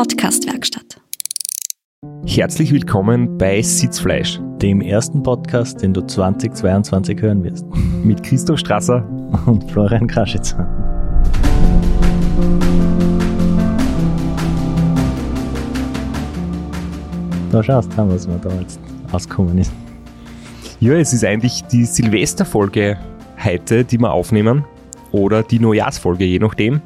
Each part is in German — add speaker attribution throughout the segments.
Speaker 1: Podcastwerkstatt.
Speaker 2: Herzlich willkommen bei Sitzfleisch,
Speaker 3: dem ersten Podcast, den du 2022 hören wirst.
Speaker 2: Mit Christoph Strasser
Speaker 3: und Florian Kraschitzer. Da schaust du, was mir da jetzt ausgekommen ist.
Speaker 2: Ja, es ist eigentlich die Silvesterfolge heute, die wir aufnehmen. Oder die Neujahrsfolge, je nachdem.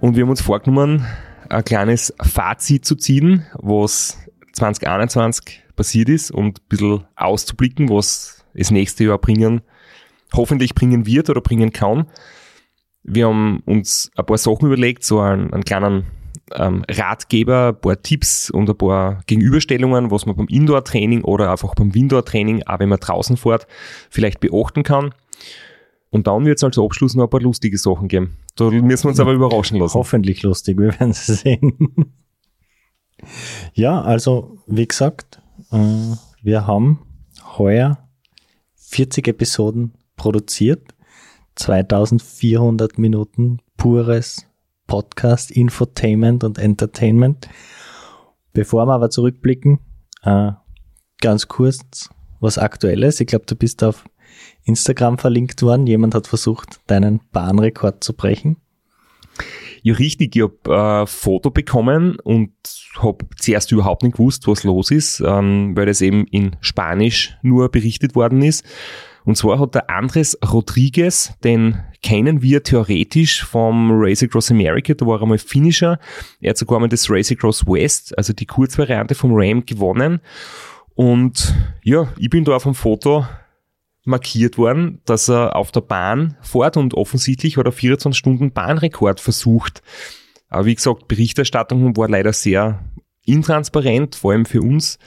Speaker 2: Und wir haben uns vorgenommen, ein kleines Fazit zu ziehen, was 2021 passiert ist und ein bisschen auszublicken, was das nächste Jahr bringen, hoffentlich bringen wird oder bringen kann. Wir haben uns ein paar Sachen überlegt, so einen, einen kleinen ähm, Ratgeber, ein paar Tipps und ein paar Gegenüberstellungen, was man beim Indoor-Training oder einfach beim Windoor-Training, auch wenn man draußen fährt, vielleicht beachten kann. Und dann wird es als Abschluss noch ein paar lustige Sachen geben. Da müssen wir uns aber überraschen lassen.
Speaker 3: Hoffentlich lustig, wir werden es sehen. ja, also wie gesagt, äh, wir haben heuer 40 Episoden produziert, 2400 Minuten pures Podcast, Infotainment und Entertainment. Bevor wir aber zurückblicken, äh, ganz kurz was Aktuelles. Ich glaube, du bist auf Instagram verlinkt worden. Jemand hat versucht, deinen Bahnrekord zu brechen.
Speaker 2: Ja, richtig. Ich habe äh, ein Foto bekommen und habe zuerst überhaupt nicht gewusst, was los ist, ähm, weil das eben in Spanisch nur berichtet worden ist. Und zwar hat der Andres Rodriguez, den kennen wir theoretisch vom Race Across America, da war er einmal Finisher. Er hat sogar mal das Race Across West, also die Kurzvariante vom Ram, gewonnen. Und ja, ich bin da auf dem Foto markiert worden, dass er auf der Bahn fährt und offensichtlich hat er 24 Stunden Bahnrekord versucht. Aber wie gesagt, Berichterstattung war leider sehr intransparent, vor allem für uns,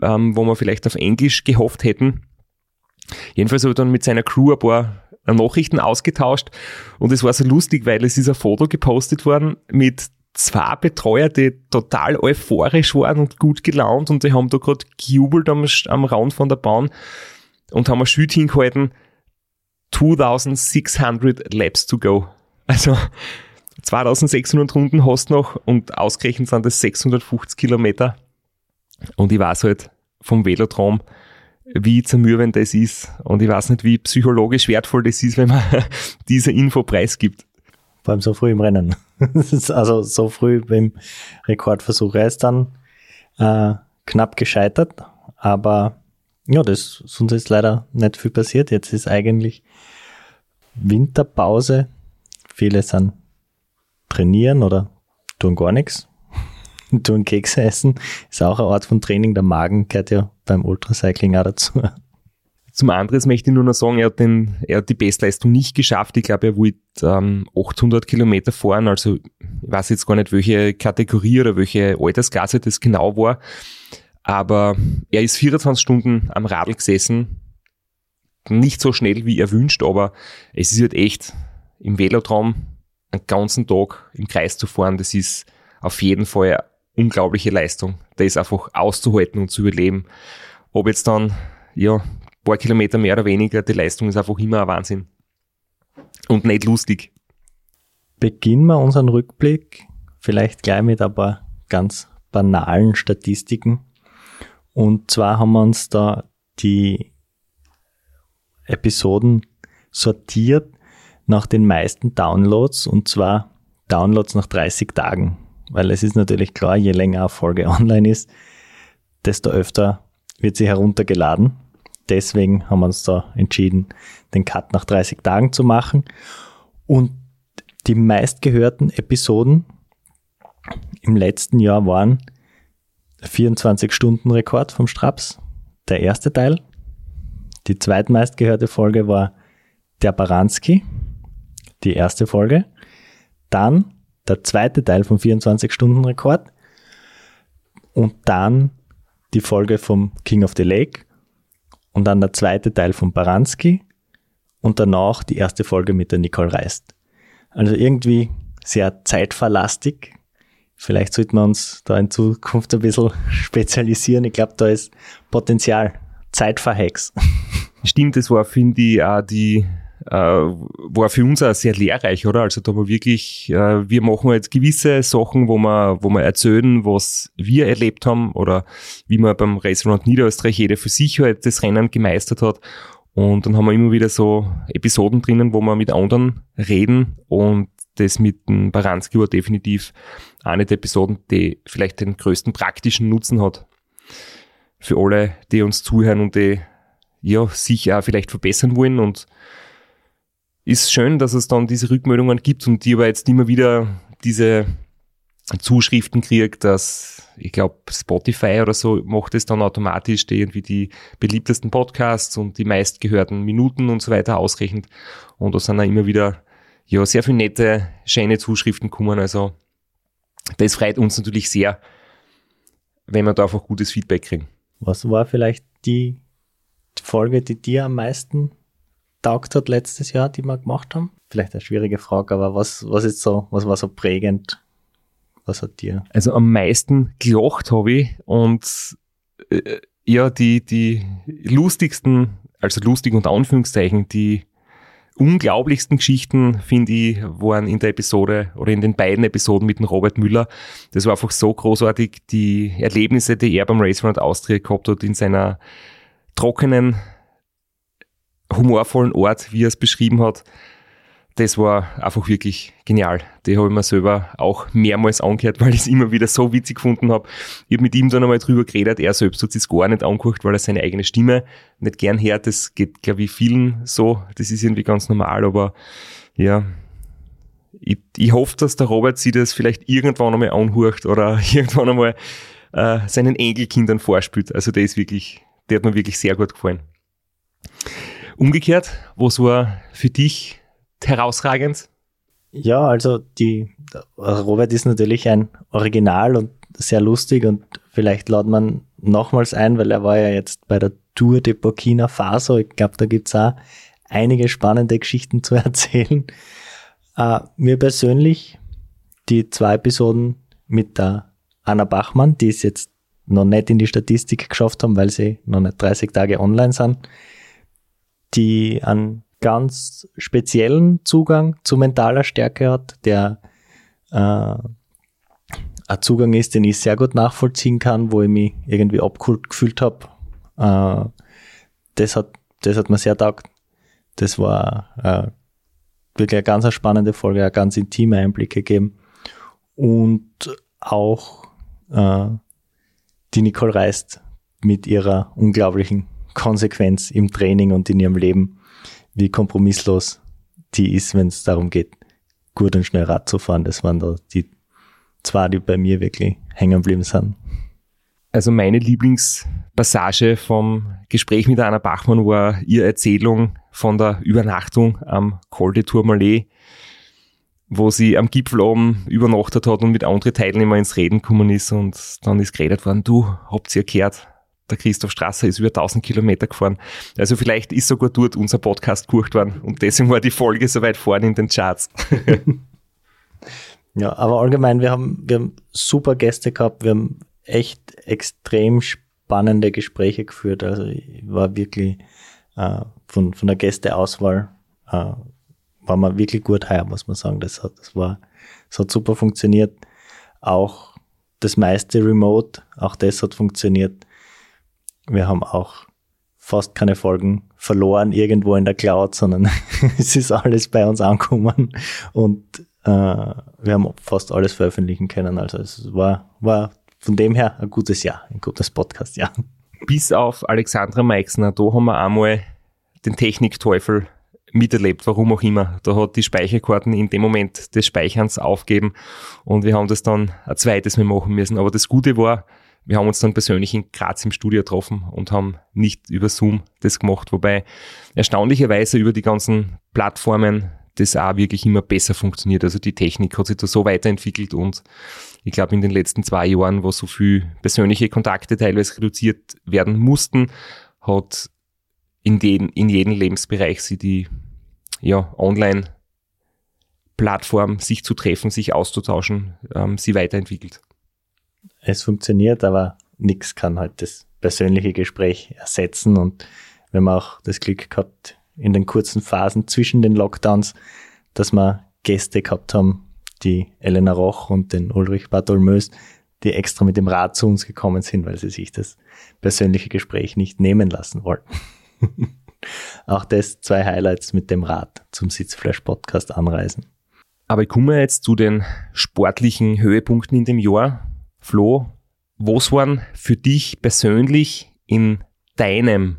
Speaker 2: ähm, wo wir vielleicht auf Englisch gehofft hätten. Jedenfalls habe ich dann mit seiner Crew ein paar Nachrichten ausgetauscht und es war so lustig, weil es ist ein Foto gepostet worden mit zwei Betreuer, die total euphorisch waren und gut gelaunt und die haben da gerade gejubelt am, am Rand von der Bahn und haben ein Schild hingehalten, 2600 Laps to go. Also 2600 Runden hast du noch und ausgerechnet sind das 650 Kilometer. Und ich weiß halt vom Velodrom, wie zermürbend das ist. Und ich weiß nicht, wie psychologisch wertvoll das ist, wenn man diese Info preisgibt.
Speaker 3: Vor allem so früh im Rennen. also so früh beim Rekordversuch. Er ist dann äh, knapp gescheitert, aber ja, das sonst ist leider nicht viel passiert. Jetzt ist eigentlich Winterpause. Viele sind trainieren oder tun gar nichts. tun Kekse essen. Ist auch eine Art von Training. Der Magen gehört ja beim Ultracycling auch dazu.
Speaker 2: Zum anderen möchte ich nur noch sagen, er hat, den, er hat die Bestleistung nicht geschafft. Ich glaube, er wollte ähm, 800 Kilometer fahren. Also ich weiß jetzt gar nicht, welche Kategorie oder welche Altersklasse das genau war. Aber er ist 24 Stunden am Radl gesessen. Nicht so schnell, wie er wünscht, aber es ist halt echt im Velotraum einen ganzen Tag im Kreis zu fahren. Das ist auf jeden Fall eine unglaubliche Leistung. Das ist einfach auszuhalten und zu überleben. Ob jetzt dann, ja, paar Kilometer mehr oder weniger, die Leistung ist einfach immer ein Wahnsinn. Und nicht lustig.
Speaker 3: Beginnen wir unseren Rückblick vielleicht gleich mit ein paar ganz banalen Statistiken. Und zwar haben wir uns da die Episoden sortiert nach den meisten Downloads und zwar Downloads nach 30 Tagen. Weil es ist natürlich klar, je länger eine Folge online ist, desto öfter wird sie heruntergeladen. Deswegen haben wir uns da entschieden, den Cut nach 30 Tagen zu machen. Und die meistgehörten Episoden im letzten Jahr waren 24-Stunden-Rekord vom Straps, der erste Teil. Die zweitmeistgehörte Folge war der Baranski, die erste Folge. Dann der zweite Teil vom 24-Stunden-Rekord. Und dann die Folge vom King of the Lake. Und dann der zweite Teil von Baranski. Und danach die erste Folge mit der Nicole Reist. Also irgendwie sehr zeitverlastig, Vielleicht sollten wir uns da in Zukunft ein bisschen spezialisieren. Ich glaube, da ist Potenzial. Zeit Hacks.
Speaker 2: Stimmt, das war, finde ich, auch die äh, war für uns auch sehr lehrreich, oder? Also da war wirklich, äh, wir machen jetzt gewisse Sachen, wo wir, wo wir erzählen, was wir erlebt haben oder wie man beim Restaurant Niederösterreich jeder für sich halt das Rennen gemeistert hat. Und dann haben wir immer wieder so Episoden drinnen, wo wir mit anderen reden und das mit dem Baranski war definitiv eine der Episoden, die vielleicht den größten praktischen Nutzen hat. Für alle, die uns zuhören und die ja, sich auch vielleicht verbessern wollen und ist schön, dass es dann diese Rückmeldungen gibt und die aber jetzt immer wieder diese Zuschriften kriegt, dass ich glaube Spotify oder so macht es dann automatisch, die irgendwie die beliebtesten Podcasts und die meistgehörten Minuten und so weiter ausrechnet. Und da sind dann immer wieder ja sehr viele nette, schöne Zuschriften kommen. Also das freut uns natürlich sehr, wenn wir da einfach gutes Feedback kriegen.
Speaker 3: Was war vielleicht die Folge, die dir am meisten taugt hat letztes Jahr, die wir gemacht haben? Vielleicht eine schwierige Frage, aber was, was ist so, was war so prägend? Was hat dir?
Speaker 2: Also am meisten gelacht habe ich und äh, ja, die, die lustigsten, also lustig und Anführungszeichen, die unglaublichsten Geschichten, finde ich, waren in der Episode oder in den beiden Episoden mit dem Robert Müller. Das war einfach so großartig, die Erlebnisse, die er beim Race Run Austria gehabt hat in seiner trockenen, humorvollen Ort, wie er es beschrieben hat. Das war einfach wirklich genial. Die habe ich mir selber auch mehrmals angehört, weil ich es immer wieder so witzig gefunden habe. Ich habe mit ihm dann einmal drüber geredet. Er selbst hat es gar nicht angeguckt, weil er seine eigene Stimme nicht gern hört. Das geht, glaube ich, vielen so. Das ist irgendwie ganz normal, aber ja, ich, ich hoffe, dass der Robert sich das vielleicht irgendwann einmal anhört oder irgendwann einmal äh, seinen Enkelkindern vorspielt. Also der ist wirklich der hat mir wirklich sehr gut gefallen. Umgekehrt, was war für dich herausragend?
Speaker 3: Ja, also die Robert ist natürlich ein Original und sehr lustig und vielleicht laut man nochmals ein, weil er war ja jetzt bei der Tour de Burkina Faso. Ich glaube, da gibt es auch einige spannende Geschichten zu erzählen. Uh, mir persönlich die zwei Episoden mit der Anna Bachmann, die ist jetzt noch nicht in die Statistik geschafft haben, weil sie noch nicht 30 Tage online sind, die einen ganz speziellen Zugang zu mentaler Stärke hat, der äh, ein Zugang ist, den ich sehr gut nachvollziehen kann, wo ich mich irgendwie abgeholt gefühlt habe. Äh, das, hat, das hat mir sehr taugt. Das war äh, wirklich eine ganz spannende Folge, eine ganz intime Einblicke gegeben. Und auch äh, die Nicole Reist mit ihrer unglaublichen Konsequenz im Training und in ihrem Leben, wie kompromisslos die ist, wenn es darum geht, gut und schnell Rad zu fahren. Das waren da die zwei, die bei mir wirklich hängen geblieben sind.
Speaker 2: Also meine Lieblingspassage vom Gespräch mit Anna Bachmann war ihre Erzählung von der Übernachtung am Col de Tourmalet wo sie am Gipfel oben übernachtet hat und mit anderen Teilnehmern ins Reden gekommen ist und dann ist geredet worden, du, habt ihr gehört, der Christoph Strasser ist über 1000 Kilometer gefahren. Also vielleicht ist sogar dort unser Podcast geguckt worden und deswegen war die Folge so weit vorne in den Charts.
Speaker 3: ja, aber allgemein, wir haben, wir haben super Gäste gehabt, wir haben echt extrem spannende Gespräche geführt. Also ich war wirklich äh, von, von der Gästeauswahl äh, war man wirklich gut heuer, muss man sagen. Das hat, das war, das hat super funktioniert. Auch das meiste Remote, auch das hat funktioniert. Wir haben auch fast keine Folgen verloren irgendwo in der Cloud, sondern es ist alles bei uns angekommen und äh, wir haben fast alles veröffentlichen können. Also es war, war von dem her ein gutes Jahr, ein gutes Podcast-Jahr.
Speaker 2: Bis auf Alexandra Meixner, da haben wir einmal den Technikteufel miterlebt, warum auch immer. Da hat die Speicherkarten in dem Moment des Speicherns aufgeben und wir haben das dann ein zweites Mal machen müssen. Aber das Gute war, wir haben uns dann persönlich in Graz im Studio getroffen und haben nicht über Zoom das gemacht, wobei erstaunlicherweise über die ganzen Plattformen das auch wirklich immer besser funktioniert. Also die Technik hat sich da so weiterentwickelt und ich glaube in den letzten zwei Jahren, wo so viel persönliche Kontakte teilweise reduziert werden mussten, hat in, den, in jedem Lebensbereich sie die ja, Online-Plattform, sich zu treffen, sich auszutauschen, ähm, sie weiterentwickelt.
Speaker 3: Es funktioniert, aber nichts kann halt das persönliche Gespräch ersetzen und wir haben auch das Glück gehabt, in den kurzen Phasen zwischen den Lockdowns, dass wir Gäste gehabt haben, die Elena Roch und den Ulrich Bartholmös, die extra mit dem Rad zu uns gekommen sind, weil sie sich das persönliche Gespräch nicht nehmen lassen wollten. Auch das zwei Highlights mit dem Rad zum Sitzflash Podcast anreisen.
Speaker 2: Aber ich komme jetzt zu den sportlichen Höhepunkten in dem Jahr. Flo, was waren für dich persönlich in deinem,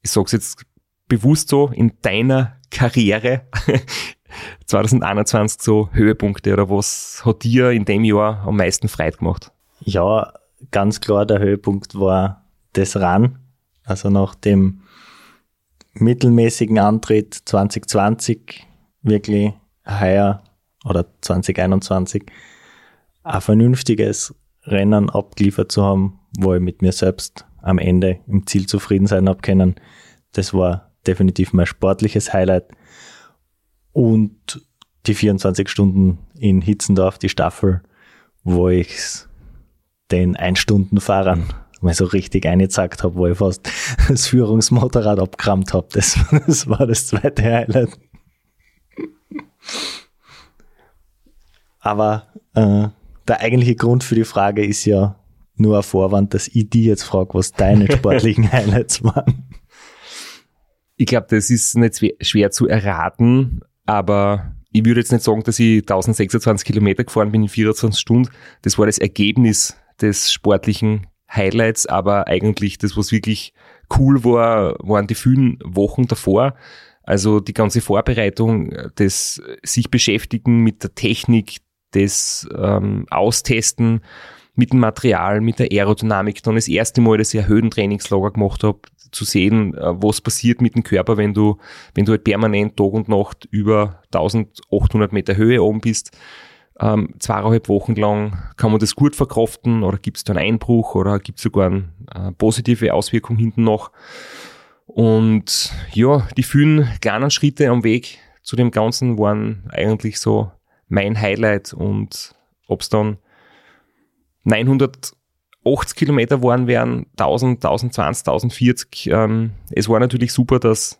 Speaker 2: ich sag's jetzt bewusst so, in deiner Karriere 2021 so Höhepunkte oder was hat dir in dem Jahr am meisten Freude gemacht?
Speaker 3: Ja, ganz klar der Höhepunkt war das RAN. Also nach dem mittelmäßigen Antritt 2020 wirklich heuer oder 2021 ein vernünftiges Rennen abgeliefert zu haben, wo ich mit mir selbst am Ende im Ziel zufrieden sein habe können. Das war definitiv mein sportliches Highlight. Und die 24 Stunden in Hitzendorf, die Staffel, wo ich den Ein-Stunden-Fahrern mal so richtig eingezackt habe, wo ich fast das Führungsmotorrad abgerammt habe. Das, das war das zweite Highlight. Aber äh, der eigentliche Grund für die Frage ist ja nur ein Vorwand, dass ich die jetzt frage, was deine sportlichen Highlights waren.
Speaker 2: Ich glaube, das ist nicht schwer zu erraten, aber ich würde jetzt nicht sagen, dass ich 1026 Kilometer gefahren bin in 24 Stunden. Das war das Ergebnis des sportlichen Highlights, aber eigentlich das, was wirklich cool war, waren die vielen Wochen davor. Also die ganze Vorbereitung, das sich beschäftigen mit der Technik, das ähm, Austesten mit dem Material, mit der Aerodynamik, dann das erste Mal, dass ich ein Höhentrainingslager gemacht habe, zu sehen, äh, was passiert mit dem Körper, wenn du, wenn du halt permanent Tag und Nacht über 1800 Meter Höhe oben bist ähm, zweieinhalb Wochen lang, kann man das gut verkraften oder gibt es da einen Einbruch oder gibt es sogar eine äh, positive Auswirkung hinten noch. Und ja, die vielen kleinen Schritte am Weg zu dem Ganzen waren eigentlich so mein Highlight und ob es dann 980 Kilometer waren wären, 1000, 1020, 1040. Ähm, es war natürlich super, dass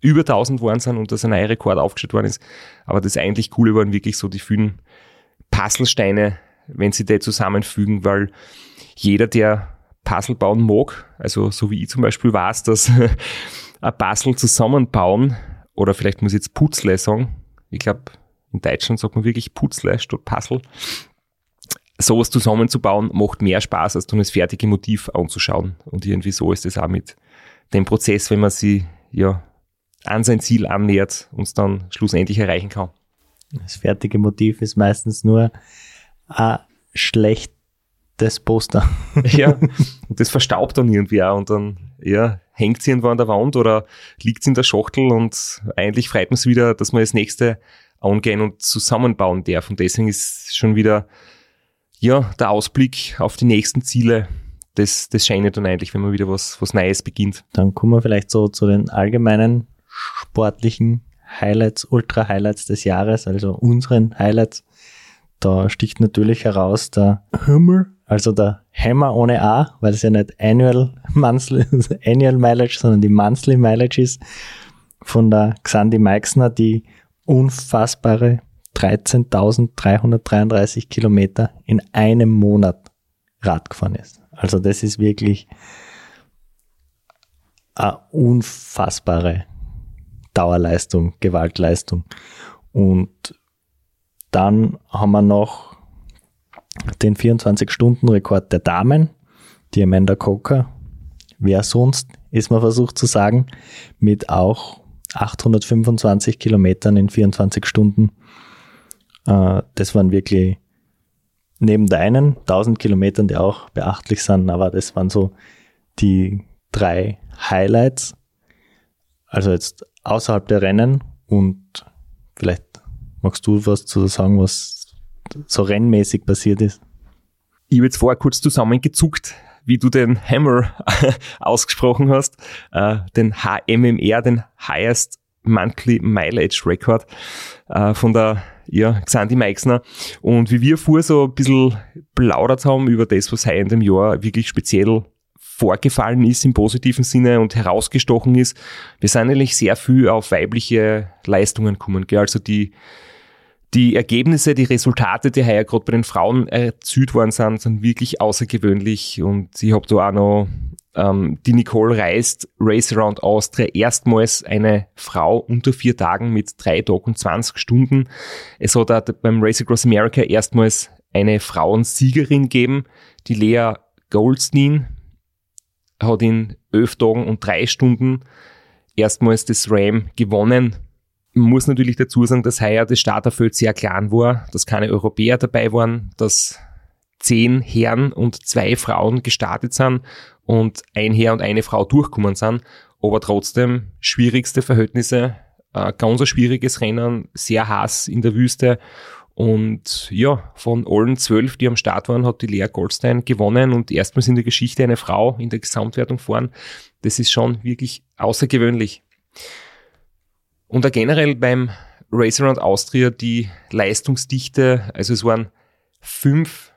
Speaker 2: über 1000 waren sind und dass ein neuer Rekord aufgestellt worden ist. Aber das eigentlich Coole waren wirklich so die vielen Puzzlesteine, wenn sie die zusammenfügen, weil jeder, der Puzzle bauen mag, also so wie ich zum Beispiel weiß, dass ein Puzzle zusammenbauen, oder vielleicht muss ich jetzt Putzle sagen, ich glaube, in Deutschland sagt man wirklich Putzle statt Puzzle, sowas zusammenzubauen macht mehr Spaß, als dann das fertige Motiv anzuschauen. Und irgendwie so ist es auch mit dem Prozess, wenn man sie ja an sein Ziel annähert und es dann schlussendlich erreichen kann.
Speaker 3: Das fertige Motiv ist meistens nur ein schlechtes Poster.
Speaker 2: ja, und das verstaubt dann irgendwie auch und dann ja, hängt sie irgendwo an der Wand oder liegt sie in der Schachtel und eigentlich freut man sich wieder, dass man das nächste angehen und zusammenbauen darf. Und deswegen ist schon wieder ja, der Ausblick auf die nächsten Ziele das, das scheint dann eigentlich, wenn man wieder was, was Neues beginnt.
Speaker 3: Dann kommen wir vielleicht so zu den allgemeinen sportlichen Highlights, Ultra-Highlights des Jahres, also unseren Highlights. Da sticht natürlich heraus der Hammer, also der Hammer ohne A, weil es ja nicht Annual, Monthly, Annual Mileage, sondern die Monthly Mileage ist von der Xandi Meixner, die unfassbare 13.333 Kilometer in einem Monat Rad gefahren ist. Also das ist wirklich eine unfassbare Dauerleistung, Gewaltleistung. Und dann haben wir noch den 24-Stunden-Rekord der Damen, die Amanda Coker. Wer sonst, ist man versucht zu sagen, mit auch 825 Kilometern in 24 Stunden. Äh, das waren wirklich neben deinen 1000 Kilometern, die auch beachtlich sind, aber das waren so die drei Highlights. Also jetzt außerhalb der Rennen und vielleicht magst du was zu sagen, was so rennmäßig passiert ist?
Speaker 2: Ich habe jetzt vorher kurz zusammengezuckt, wie du den Hammer ausgesprochen hast, äh, den HMMR, den Highest Monthly Mileage Record äh, von der ja, Xanti Meixner. Und wie wir vorher so ein bisschen plaudert haben über das, was heuer in dem Jahr wirklich speziell vorgefallen ist im positiven Sinne und herausgestochen ist. Wir sind eigentlich sehr viel auf weibliche Leistungen gekommen. Gell? Also die, die Ergebnisse, die Resultate, die heuer gerade bei den Frauen erzielt worden sind, sind wirklich außergewöhnlich. Und ich habe da auch noch ähm, die Nicole reist Race Around Austria erstmals eine Frau unter vier Tagen mit drei Tagen und 20 Stunden. Es hat auch beim Race Across America erstmals eine Frauensiegerin gegeben, die Lea Goldstein hat in elf Tagen und drei Stunden erstmals das Ram gewonnen. Muss natürlich dazu sagen, dass heuer das Starterfeld sehr klein war, dass keine Europäer dabei waren, dass zehn Herren und zwei Frauen gestartet sind und ein Herr und eine Frau durchgekommen sind, aber trotzdem schwierigste Verhältnisse, äh, ganz ein schwieriges Rennen, sehr heiß in der Wüste und ja, von allen zwölf, die am Start waren, hat die Lea Goldstein gewonnen und erstmals in der Geschichte eine Frau in der Gesamtwertung fahren. Das ist schon wirklich außergewöhnlich. Und generell beim Race Around Austria die Leistungsdichte, also es waren fünf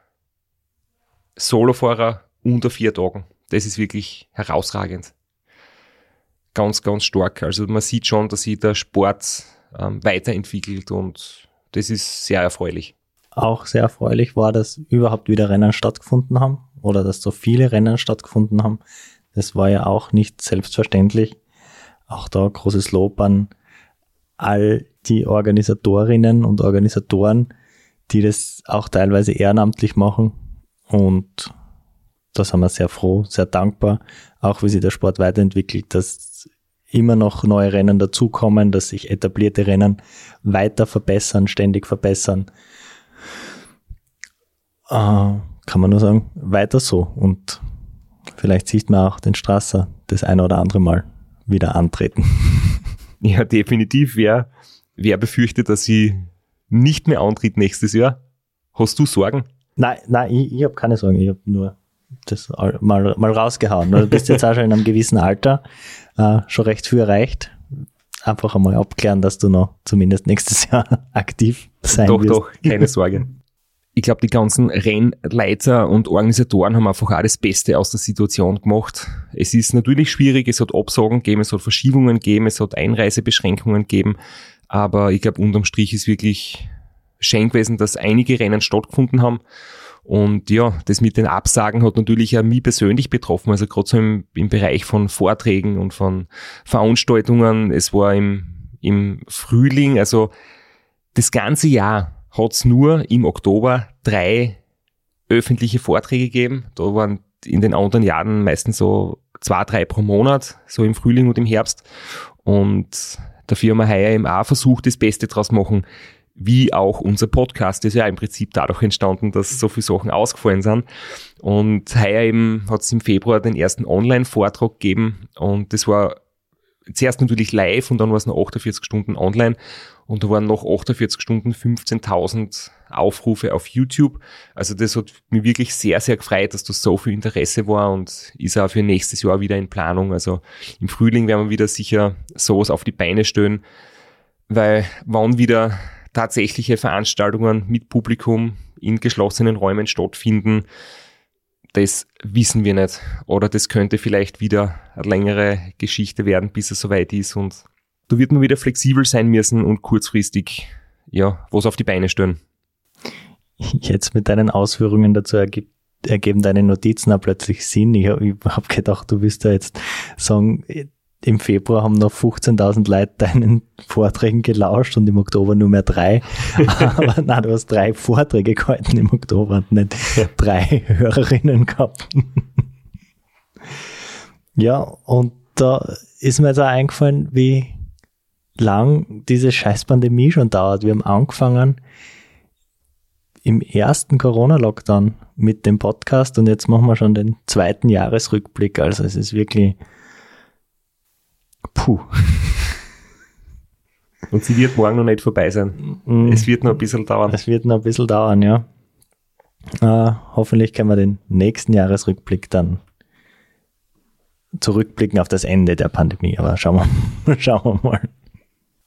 Speaker 2: Solofahrer unter vier Tagen. Das ist wirklich herausragend. Ganz, ganz stark. Also man sieht schon, dass sich der Sport ähm, weiterentwickelt und das ist sehr erfreulich.
Speaker 3: Auch sehr erfreulich war, dass überhaupt wieder Rennen stattgefunden haben oder dass so viele Rennen stattgefunden haben. Das war ja auch nicht selbstverständlich. Auch da großes Lob an all die Organisatorinnen und Organisatoren, die das auch teilweise ehrenamtlich machen. Und da sind wir sehr froh, sehr dankbar, auch wie sich der Sport weiterentwickelt, dass immer noch neue Rennen dazukommen, dass sich etablierte Rennen weiter verbessern, ständig verbessern. Äh, kann man nur sagen, weiter so. Und vielleicht sieht man auch den Strasser das eine oder andere Mal wieder antreten.
Speaker 2: Ja, definitiv. Wer, wer befürchtet, dass sie nicht mehr antritt nächstes Jahr? Hast du Sorgen?
Speaker 3: Nein, nein, ich, ich habe keine Sorgen. Ich habe nur das mal, mal rausgehauen. Du bist jetzt auch schon in einem gewissen Alter, äh, schon recht viel erreicht. Einfach einmal abklären, dass du noch zumindest nächstes Jahr aktiv sein
Speaker 2: doch,
Speaker 3: wirst.
Speaker 2: Doch, doch, keine Sorge. Ich glaube, die ganzen Rennleiter und Organisatoren haben einfach auch das Beste aus der Situation gemacht. Es ist natürlich schwierig, es hat Absagen gegeben, es hat Verschiebungen gegeben, es hat Einreisebeschränkungen gegeben, aber ich glaube, unterm Strich ist wirklich schön gewesen, dass einige Rennen stattgefunden haben und ja, das mit den Absagen hat natürlich auch mich persönlich betroffen. Also gerade so im, im Bereich von Vorträgen und von Veranstaltungen. Es war im, im Frühling, also das ganze Jahr hat es nur im Oktober drei öffentliche Vorträge gegeben. Da waren in den anderen Jahren meistens so zwei, drei pro Monat, so im Frühling und im Herbst. Und heuer eben auch versucht, das Beste draus machen wie auch unser Podcast ist ja im Prinzip dadurch entstanden, dass so viele Sachen ausgefallen sind. Und heuer eben hat es im Februar den ersten Online-Vortrag gegeben und das war zuerst natürlich live und dann war es noch 48 Stunden online und da waren noch 48 Stunden 15.000 Aufrufe auf YouTube. Also das hat mich wirklich sehr, sehr gefreut, dass das so viel Interesse war und ist auch für nächstes Jahr wieder in Planung. Also im Frühling werden wir wieder sicher sowas auf die Beine stellen, weil wann wieder tatsächliche Veranstaltungen mit Publikum in geschlossenen Räumen stattfinden, das wissen wir nicht. Oder das könnte vielleicht wieder eine längere Geschichte werden, bis es soweit ist. Und da wird man wieder flexibel sein müssen und kurzfristig ja, was auf die Beine stellen.
Speaker 3: Jetzt mit deinen Ausführungen dazu ergibt, ergeben deine Notizen auch plötzlich Sinn. Ich habe hab gedacht, du wirst da jetzt sagen, im Februar haben noch 15.000 Leute deinen Vorträgen gelauscht und im Oktober nur mehr drei. Aber nein, du hast drei Vorträge gehalten im Oktober und nicht drei Hörerinnen gehabt. ja, und da ist mir jetzt auch eingefallen, wie lang diese Scheißpandemie schon dauert. Wir haben angefangen im ersten Corona-Lockdown mit dem Podcast und jetzt machen wir schon den zweiten Jahresrückblick. Also es ist wirklich Puh.
Speaker 2: Und sie wird morgen noch nicht vorbei sein. Mm. Es wird noch ein bisschen dauern.
Speaker 3: Es wird noch ein bisschen dauern, ja. Äh, hoffentlich können wir den nächsten Jahresrückblick dann zurückblicken auf das Ende der Pandemie. Aber schauen wir, schauen wir mal.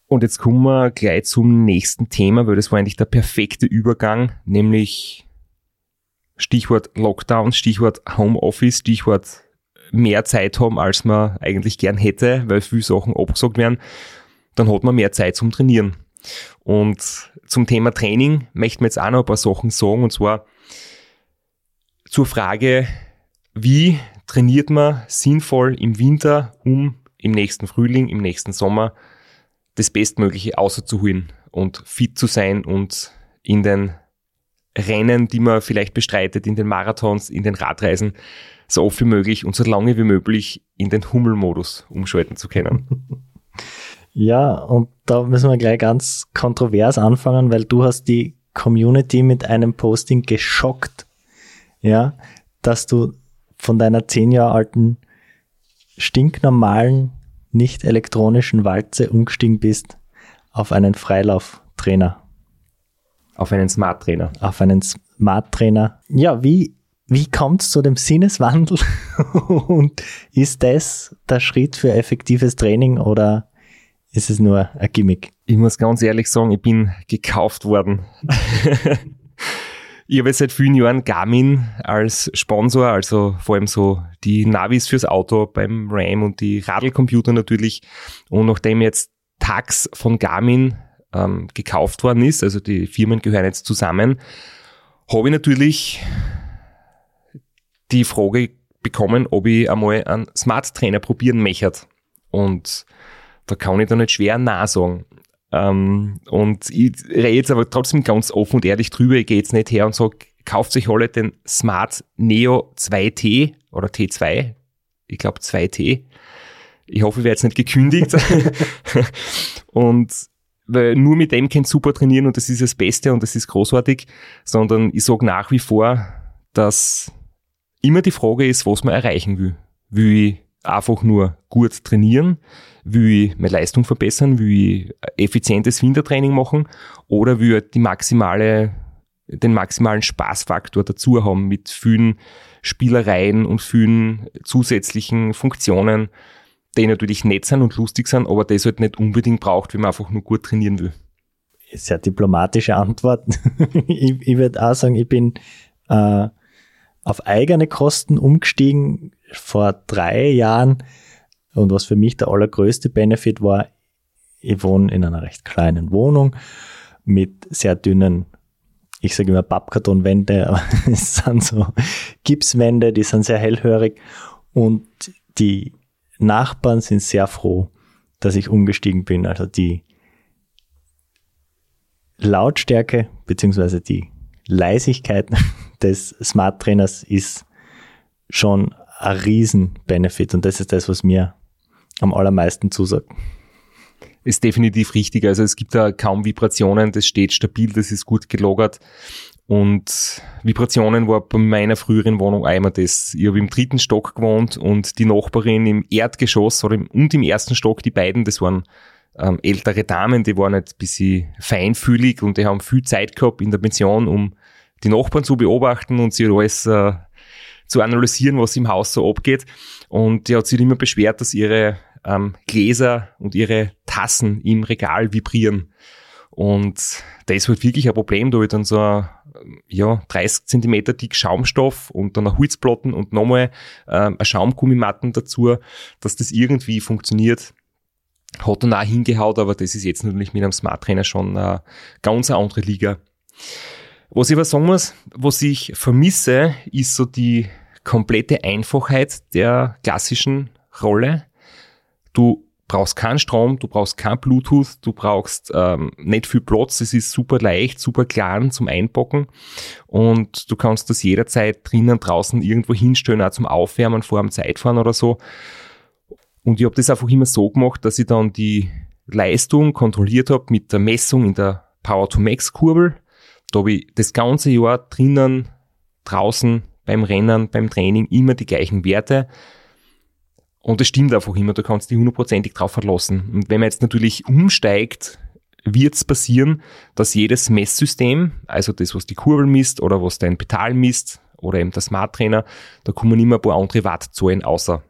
Speaker 2: Und jetzt kommen wir gleich zum nächsten Thema, weil das war eigentlich der perfekte Übergang, nämlich Stichwort Lockdown, Stichwort Homeoffice, Stichwort mehr Zeit haben, als man eigentlich gern hätte, weil viele Sachen abgesagt werden, dann hat man mehr Zeit zum Trainieren. Und zum Thema Training möchte man jetzt auch noch ein paar Sachen sagen, und zwar zur Frage, wie trainiert man sinnvoll im Winter, um im nächsten Frühling, im nächsten Sommer das Bestmögliche auszuholen und fit zu sein und in den Rennen, die man vielleicht bestreitet, in den Marathons, in den Radreisen, so oft wie möglich und so lange wie möglich in den Hummelmodus umschalten zu können.
Speaker 3: Ja, und da müssen wir gleich ganz kontrovers anfangen, weil du hast die Community mit einem Posting geschockt, ja, dass du von deiner zehn Jahre alten stinknormalen, nicht elektronischen Walze umgestiegen bist auf einen Freilauftrainer.
Speaker 2: Auf einen Smart Trainer.
Speaker 3: Auf einen Smart Trainer. Ja, wie, wie kommt es zu dem Sinneswandel? Und ist das der Schritt für effektives Training oder ist es nur ein Gimmick?
Speaker 2: Ich muss ganz ehrlich sagen, ich bin gekauft worden. ich habe seit vielen Jahren Garmin als Sponsor, also vor allem so die Navis fürs Auto beim RAM und die Radlcomputer natürlich. Und nachdem jetzt Tax von Garmin ähm, gekauft worden ist, also die Firmen gehören jetzt zusammen, habe ich natürlich die Frage bekommen, ob ich einmal einen Smart Trainer probieren möchte. Und da kann ich da nicht schwer Nein sagen. Ähm, und ich rede jetzt aber trotzdem ganz offen und ehrlich drüber. Ich gehe jetzt nicht her und sage, kauft sich alle den Smart Neo 2T oder T2. Ich glaube 2T. Ich hoffe, ich werde jetzt nicht gekündigt. und weil nur mit dem könnt super trainieren und das ist das Beste und das ist großartig, sondern ich sage nach wie vor, dass immer die Frage ist, was man erreichen will. Will ich einfach nur gut trainieren? Will ich meine Leistung verbessern? Will ich effizientes Wintertraining machen? Oder will ich die maximale, den maximalen Spaßfaktor dazu haben mit vielen Spielereien und vielen zusätzlichen Funktionen, die natürlich nett sind und lustig sind, aber das halt nicht unbedingt braucht, wenn man einfach nur gut trainieren will.
Speaker 3: Sehr diplomatische Antwort. ich, ich würde auch sagen, ich bin äh, auf eigene Kosten umgestiegen vor drei Jahren. Und was für mich der allergrößte Benefit war, ich wohne in einer recht kleinen Wohnung mit sehr dünnen, ich sage immer Pappkartonwände, aber es sind so Gipswände, die sind sehr hellhörig und die Nachbarn sind sehr froh, dass ich umgestiegen bin. Also die Lautstärke beziehungsweise die Leisigkeit des Smart Trainers ist schon ein Riesen-Benefit und das ist das, was mir am allermeisten zusagt.
Speaker 2: Ist definitiv richtig. Also es gibt da kaum Vibrationen, das steht stabil, das ist gut gelagert. Und Vibrationen war bei meiner früheren Wohnung einmal das. Ich habe im dritten Stock gewohnt und die Nachbarin im Erdgeschoss oder im, und im ersten Stock, die beiden, das waren ähm, ältere Damen, die waren halt ein bisschen feinfühlig und die haben viel Zeit gehabt in der Pension, um die Nachbarn zu beobachten und sie alles äh, zu analysieren, was im Haus so abgeht. Und die hat sich immer beschwert, dass ihre ähm, Gläser und ihre Tassen im Regal vibrieren. Und das halt wirklich ein Problem. Da wird dann so ja, 30 Zentimeter dick Schaumstoff und dann ein Holzplatten und nochmal ähm, ein Schaumgummimatten dazu, dass das irgendwie funktioniert. Hat dann auch hingehaut, aber das ist jetzt natürlich mit einem Smart Trainer schon eine ganz eine andere Liga. Was ich aber sagen muss, was ich vermisse, ist so die komplette Einfachheit der klassischen Rolle. Du brauchst keinen Strom, du brauchst kein Bluetooth, du brauchst ähm, nicht viel Platz, es ist super leicht, super klein zum Einpacken und du kannst das jederzeit drinnen, draußen irgendwo hinstellen, auch zum Aufwärmen vor dem Zeitfahren oder so. Und ich habe das einfach immer so gemacht, dass ich dann die Leistung kontrolliert habe mit der Messung in der Power-to-Max-Kurbel. Da habe ich das ganze Jahr drinnen, draußen, beim Rennen, beim Training immer die gleichen Werte und es stimmt einfach immer, du kannst dich hundertprozentig drauf verlassen. Und wenn man jetzt natürlich umsteigt, wird es passieren, dass jedes Messsystem, also das, was die Kurbel misst oder was dein Pedal misst oder eben der Smart Trainer, da kommen immer ein paar andere Wattzahlen außer.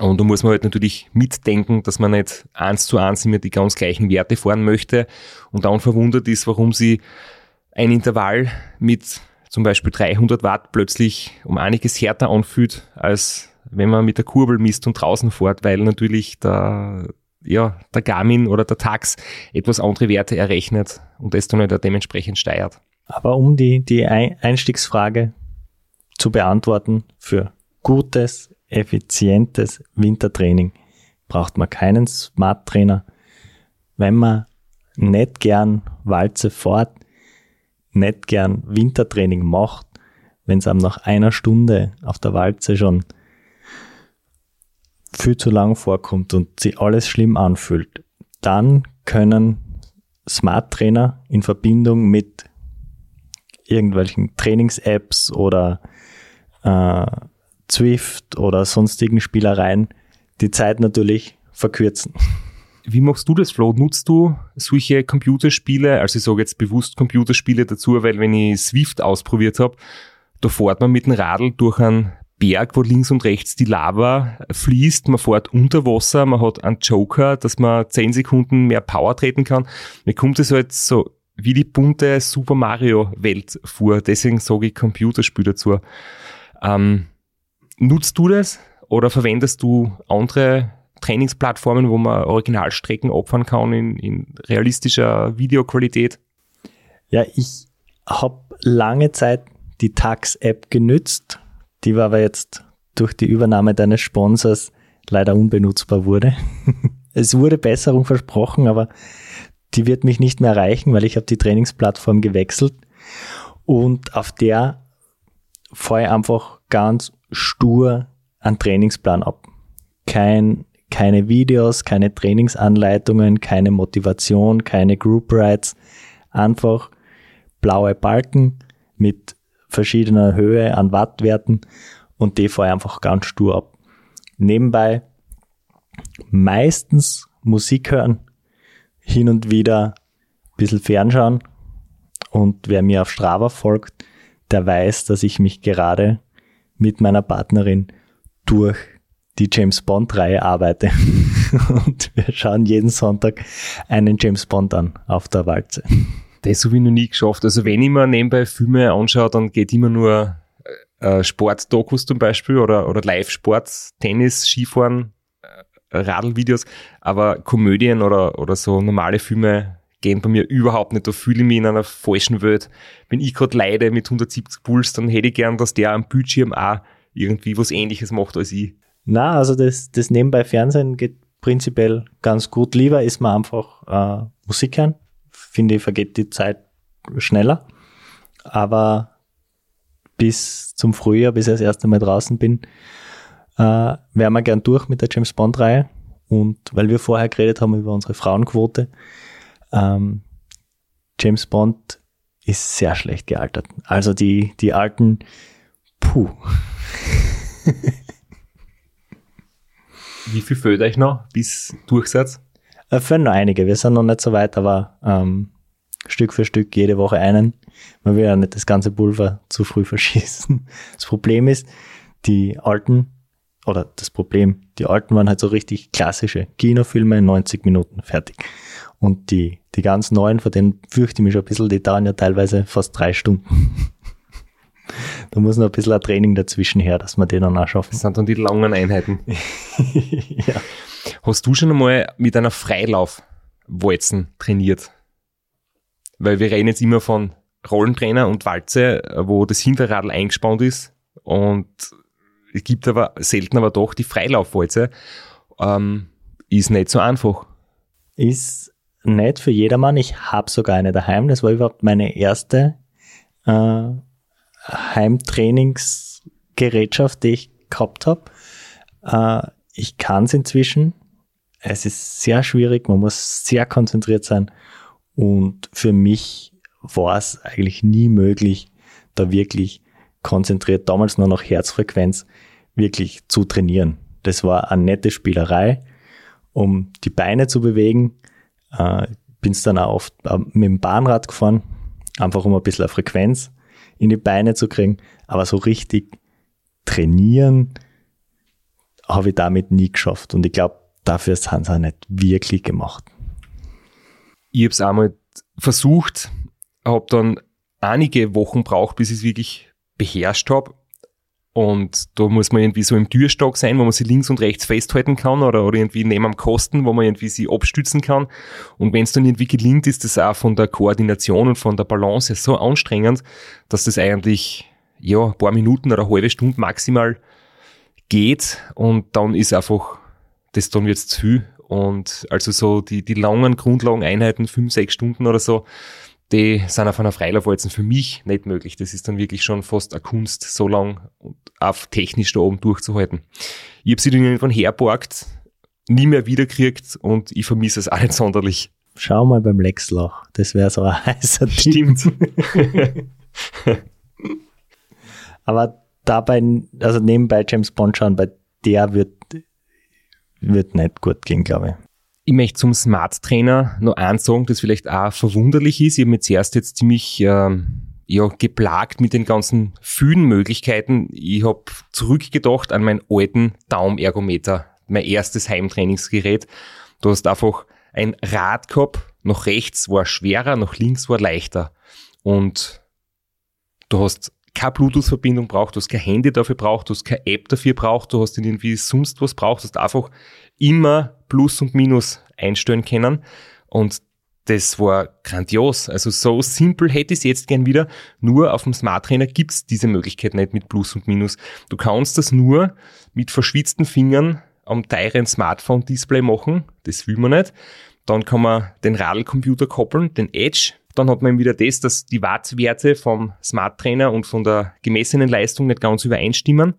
Speaker 2: Und da muss man halt natürlich mitdenken, dass man nicht eins zu eins immer die ganz gleichen Werte fahren möchte und dann verwundert ist, warum sie ein Intervall mit zum Beispiel 300 Watt plötzlich um einiges härter anfühlt als wenn man mit der Kurbel misst und draußen fährt, weil natürlich der, ja, der Garmin oder der Tax etwas andere Werte errechnet und das dann halt dementsprechend steuert.
Speaker 3: Aber um die, die Einstiegsfrage zu beantworten, für gutes, effizientes Wintertraining braucht man keinen Smart Trainer. Wenn man nicht gern Walze fährt, nicht gern Wintertraining macht, wenn es einem nach einer Stunde auf der Walze schon viel zu lang vorkommt und sich alles schlimm anfühlt, dann können Smart Trainer in Verbindung mit irgendwelchen Trainings-Apps oder äh, Zwift oder sonstigen Spielereien die Zeit natürlich verkürzen.
Speaker 2: Wie machst du das, Flo? Nutzt du solche Computerspiele, also ich sage jetzt bewusst Computerspiele dazu, weil wenn ich Swift ausprobiert habe, da fährt man mit dem Radl durch einen Berg, wo links und rechts die Lava fließt, man fährt unter Wasser, man hat einen Joker, dass man zehn Sekunden mehr Power treten kann. Mir kommt es halt so wie die bunte Super Mario Welt vor, deswegen sage ich Computerspiel dazu. Ähm, nutzt du das oder verwendest du andere Trainingsplattformen, wo man Originalstrecken opfern kann in, in realistischer Videoqualität?
Speaker 3: Ja, ich habe lange Zeit die Tax-App genützt, die war aber jetzt durch die Übernahme deines Sponsors leider unbenutzbar wurde. es wurde Besserung versprochen, aber die wird mich nicht mehr erreichen, weil ich habe die Trainingsplattform gewechselt und auf der fahre ich einfach ganz stur einen Trainingsplan ab. Kein, keine Videos, keine Trainingsanleitungen, keine Motivation, keine Group Rides, einfach blaue Balken mit verschiedener Höhe an Wattwerten und die fahre ich einfach ganz stur ab. Nebenbei meistens Musik hören, hin und wieder ein bisschen fernschauen und wer mir auf Strava folgt, der weiß, dass ich mich gerade mit meiner Partnerin durch die James Bond-Reihe arbeite. und wir schauen jeden Sonntag einen James Bond an auf der Walze.
Speaker 2: Das habe ich noch nie geschafft. Also wenn ich mir nebenbei Filme anschaue, dann geht immer nur äh, Sportdokus zum Beispiel oder, oder Live-Sport, Tennis, Skifahren, äh, Radlvideos. Aber Komödien oder, oder so normale Filme gehen bei mir überhaupt nicht. Da fühle ich mich in einer falschen Welt. Wenn ich gerade leide mit 170 Puls, dann hätte ich gern, dass der am Bildschirm auch irgendwie was ähnliches macht als ich.
Speaker 3: Na, also das, das nebenbei Fernsehen geht prinzipiell ganz gut. Lieber ist man einfach äh, Musik hören. Finde ich, vergeht die Zeit schneller. Aber bis zum Frühjahr, bis ich das erste Mal draußen bin, äh, wären wir gern durch mit der James Bond-Reihe. Und weil wir vorher geredet haben über unsere Frauenquote, ähm, James Bond ist sehr schlecht gealtert. Also die, die alten, puh.
Speaker 2: Wie viel fehlt euch noch bis Durchsatz?
Speaker 3: Für noch einige. Wir sind noch nicht so weit, aber ähm, Stück für Stück jede Woche einen. Man will ja nicht das ganze Pulver zu früh verschießen. Das Problem ist, die alten, oder das Problem, die alten waren halt so richtig klassische Kinofilme, 90 Minuten, fertig. Und die, die ganz neuen, von denen fürchte ich mich schon ein bisschen, die dauern ja teilweise fast drei Stunden. da muss noch ein bisschen ein Training dazwischen her, dass wir den dann auch schaffen.
Speaker 2: Das sind dann die langen Einheiten. ja. Hast du schon einmal mit einer Freilaufwalzen trainiert? Weil wir reden jetzt immer von Rollentrainer und Walze, wo das Hinterradl eingespannt ist und es gibt aber selten aber doch die Freilaufwalze. Ähm, ist nicht so einfach.
Speaker 3: Ist nicht für jedermann. Ich habe sogar eine daheim. Das war überhaupt meine erste äh, Heimtrainingsgerätschaft, die ich gehabt habe. Äh, ich kann es inzwischen. Es ist sehr schwierig, man muss sehr konzentriert sein. Und für mich war es eigentlich nie möglich, da wirklich konzentriert, damals nur noch Herzfrequenz, wirklich zu trainieren. Das war eine nette Spielerei, um die Beine zu bewegen. Äh, Bin es dann auch oft äh, mit dem Bahnrad gefahren, einfach um ein bisschen Frequenz in die Beine zu kriegen. Aber so richtig trainieren habe ich damit nie geschafft. Und ich glaube, dafür sind sie auch nicht wirklich gemacht.
Speaker 2: Ich habe es einmal versucht, habe dann einige Wochen braucht, bis ich es wirklich beherrscht habe. Und da muss man irgendwie so im Türstock sein, wo man sie links und rechts festhalten kann oder, oder irgendwie neben am Kosten, wo man irgendwie sie abstützen kann. Und wenn es dann irgendwie gelingt, ist das auch von der Koordination und von der Balance so anstrengend, dass das eigentlich, ja, ein paar Minuten oder eine halbe Stunde maximal geht und dann ist einfach, das dann wird's zu viel. Und also so die, die langen Grundlageneinheiten, fünf, sechs Stunden oder so, die sind auf einer Freilaufwalzen für mich nicht möglich. Das ist dann wirklich schon fast eine Kunst, so lang auf technisch da oben durchzuhalten. Ich habe sie dann irgendwann herborgt, nie mehr wiederkriegt und ich vermisse es auch nicht sonderlich.
Speaker 3: Schau mal beim Lexloch, das wäre so ein heißer
Speaker 2: Stimmt.
Speaker 3: Aber dabei, also nebenbei James Bond schauen, bei der wird, wird nicht gut gehen, glaube ich.
Speaker 2: Ich möchte zum Smart Trainer noch eins sagen, das vielleicht auch verwunderlich ist. Ich habe mich zuerst jetzt ziemlich ähm, ja, geplagt mit den ganzen vielen Möglichkeiten. Ich habe zurückgedacht an meinen alten Daumergometer, mein erstes Heimtrainingsgerät. Du hast einfach ein Rad gehabt, nach rechts war schwerer, nach links war leichter. Und du hast keine Bluetooth-Verbindung braucht, du hast kein Handy dafür braucht, du hast keine App dafür braucht, du hast irgendwie sonst was braucht, du hast einfach immer Plus und Minus einstellen können. Und das war grandios. Also so simpel hätte ich es jetzt gern wieder. Nur auf dem Smart Trainer gibt's diese Möglichkeit nicht mit Plus und Minus. Du kannst das nur mit verschwitzten Fingern am teuren Smartphone-Display machen. Das will man nicht. Dann kann man den Radlcomputer koppeln, den Edge, dann hat man wieder das, dass die Wattwerte vom Smart Trainer und von der gemessenen Leistung nicht ganz übereinstimmen.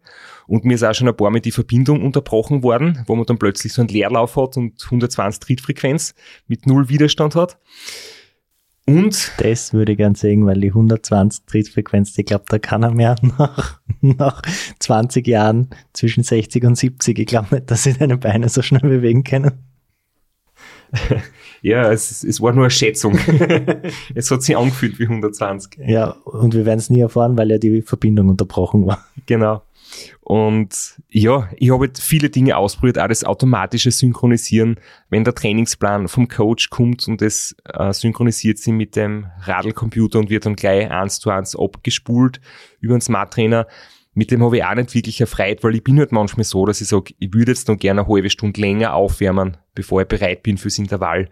Speaker 2: Und mir ist auch schon ein paar Mal die Verbindung unterbrochen worden, wo man dann plötzlich so einen Leerlauf hat und 120 Trittfrequenz mit null Widerstand hat.
Speaker 3: Und das würde ich gern sehen, weil die 120 Trittfrequenz, ich glaube, da kann er mehr nach, nach 20 Jahren zwischen 60 und 70. Ich glaube nicht, dass sie deine Beine so schnell bewegen können.
Speaker 2: ja, es, es war nur eine Schätzung. es hat sich angefühlt wie 120.
Speaker 3: Ja, und wir werden es nie erfahren, weil ja die Verbindung unterbrochen war.
Speaker 2: Genau. Und ja, ich habe viele Dinge ausprobiert, auch das automatische Synchronisieren, wenn der Trainingsplan vom Coach kommt und das äh, synchronisiert sie mit dem Radlcomputer und wird dann gleich eins zu eins abgespult über den Smart Trainer mit dem habe ich auch nicht wirklich erfreut, weil ich bin halt manchmal so, dass ich sage, ich würde jetzt noch gerne eine halbe Stunde länger aufwärmen, bevor ich bereit bin fürs Intervall.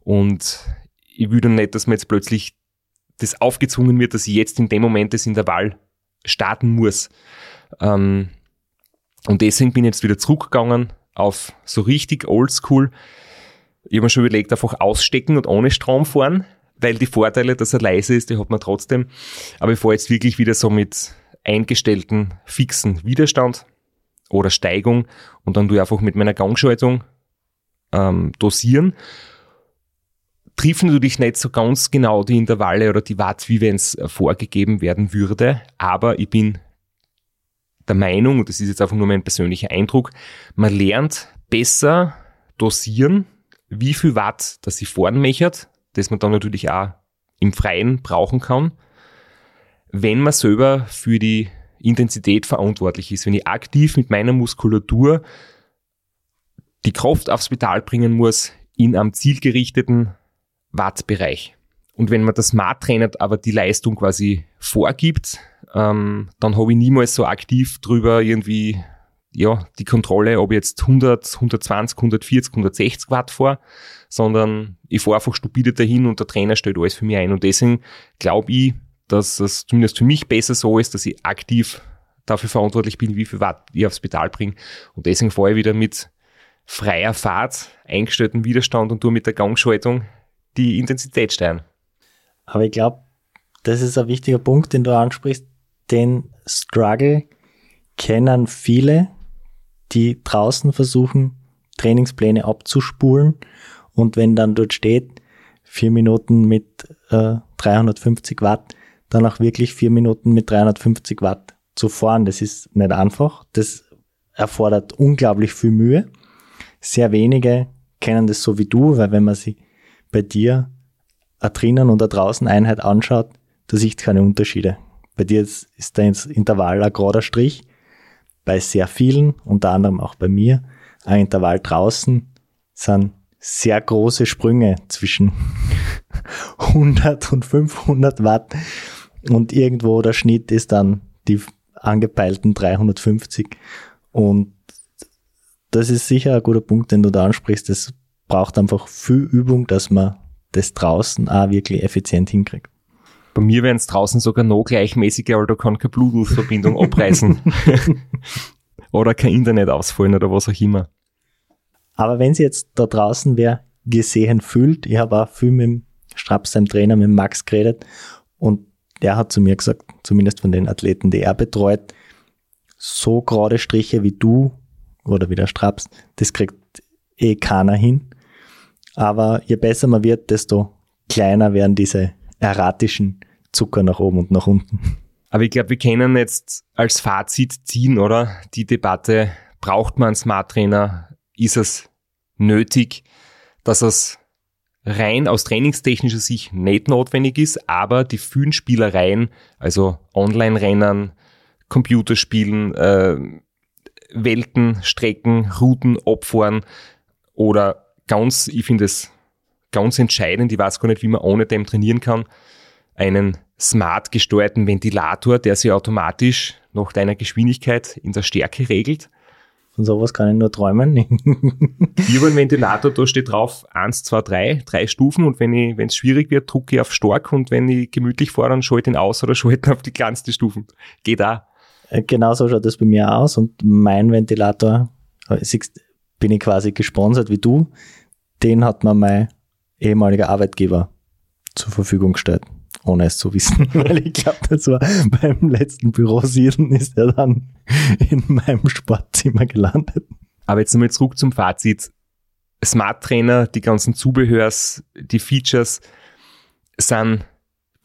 Speaker 2: Und ich würde nicht, dass mir jetzt plötzlich das aufgezwungen wird, dass ich jetzt in dem Moment das Intervall starten muss. Ähm, und deswegen bin ich jetzt wieder zurückgegangen auf so richtig oldschool. Ich habe mir schon überlegt, einfach ausstecken und ohne Strom fahren, weil die Vorteile, dass er leise ist, die hat man trotzdem. Aber ich fahre jetzt wirklich wieder so mit eingestellten fixen Widerstand oder Steigung und dann ich einfach mit meiner Gangschaltung ähm, dosieren. Triffen natürlich nicht so ganz genau die Intervalle oder die Watt, wie wenn es vorgegeben werden würde, aber ich bin der Meinung, und das ist jetzt einfach nur mein persönlicher Eindruck, man lernt besser dosieren, wie viel Watt das sie fahren mechert, das man dann natürlich auch im Freien brauchen kann wenn man selber für die Intensität verantwortlich ist, wenn ich aktiv mit meiner Muskulatur die Kraft aufs Pedal bringen muss in einem zielgerichteten Wattbereich. Und wenn man das Smart trainert, aber die Leistung quasi vorgibt, ähm, dann habe ich niemals so aktiv drüber irgendwie ja, die Kontrolle, ob ich jetzt 100, 120, 140, 160 Watt fahre, sondern ich fahre einfach stupide dahin und der Trainer stellt alles für mich ein. Und deswegen glaube ich, dass es zumindest für mich besser so ist, dass ich aktiv dafür verantwortlich bin, wie viel Watt ich aufs Pedal bringe. Und deswegen fahre ich wieder mit freier Fahrt, eingestellten Widerstand und tue mit der Gangschaltung die Intensität steigern.
Speaker 3: Aber ich glaube, das ist ein wichtiger Punkt, den du ansprichst. Den Struggle kennen viele, die draußen versuchen, Trainingspläne abzuspulen. Und wenn dann dort steht, vier Minuten mit äh, 350 Watt, dann auch wirklich vier Minuten mit 350 Watt zu fahren. Das ist nicht einfach. Das erfordert unglaublich viel Mühe. Sehr wenige kennen das so wie du, weil wenn man sich bei dir eine drinnen und eine draußen Einheit anschaut, da sieht keine Unterschiede. Bei dir ist, der Intervall ein gerader Strich. Bei sehr vielen, unter anderem auch bei mir, ein Intervall draußen sind sehr große Sprünge zwischen 100 und 500 Watt und irgendwo der Schnitt ist dann die angepeilten 350. Und das ist sicher ein guter Punkt, den du da ansprichst. Es braucht einfach viel Übung, dass man das draußen auch wirklich effizient hinkriegt.
Speaker 2: Bei mir werden es draußen sogar noch gleichmäßiger, aber da kann keine Bluetooth-Verbindung abreißen. oder kein Internet ausfallen oder was auch immer.
Speaker 3: Aber wenn sie jetzt da draußen wer gesehen fühlt, ich habe auch viel mit dem Straps, seinem Trainer, mit Max geredet und der hat zu mir gesagt, zumindest von den Athleten, die er betreut, so gerade Striche wie du oder wie der Straps, das kriegt eh keiner hin. Aber je besser man wird, desto kleiner werden diese erratischen Zucker nach oben und nach unten.
Speaker 2: Aber ich glaube, wir können jetzt als Fazit ziehen, oder? Die Debatte, braucht man einen Smart Trainer? Ist es nötig, dass es rein aus trainingstechnischer Sicht nicht notwendig ist, aber die vielen Spielereien, also Online-Rennen, Computerspielen, äh, Welten, Strecken, Routen, Abfahren oder ganz, ich finde es ganz entscheidend, ich weiß gar nicht, wie man ohne dem trainieren kann, einen smart gesteuerten Ventilator, der sich automatisch nach deiner Geschwindigkeit in der Stärke regelt.
Speaker 3: Von sowas kann ich nur träumen.
Speaker 2: habe einen Ventilator, da steht drauf 1, 2, 3, drei Stufen und wenn es schwierig wird, drucke ich auf stark und wenn ich gemütlich fahre, dann schalte ich ihn aus oder schalte ihn auf die kleinste Stufen. Geht auch.
Speaker 3: Äh, genau so schaut das bei mir aus und mein Ventilator, äh, bin ich quasi gesponsert wie du, den hat mir mein ehemaliger Arbeitgeber zur Verfügung gestellt ohne es zu wissen, weil ich glaube, das war beim letzten Bürosiedeln ist er dann in meinem Sportzimmer gelandet.
Speaker 2: Aber jetzt nochmal zurück zum Fazit. Smart Trainer, die ganzen Zubehörs, die Features sind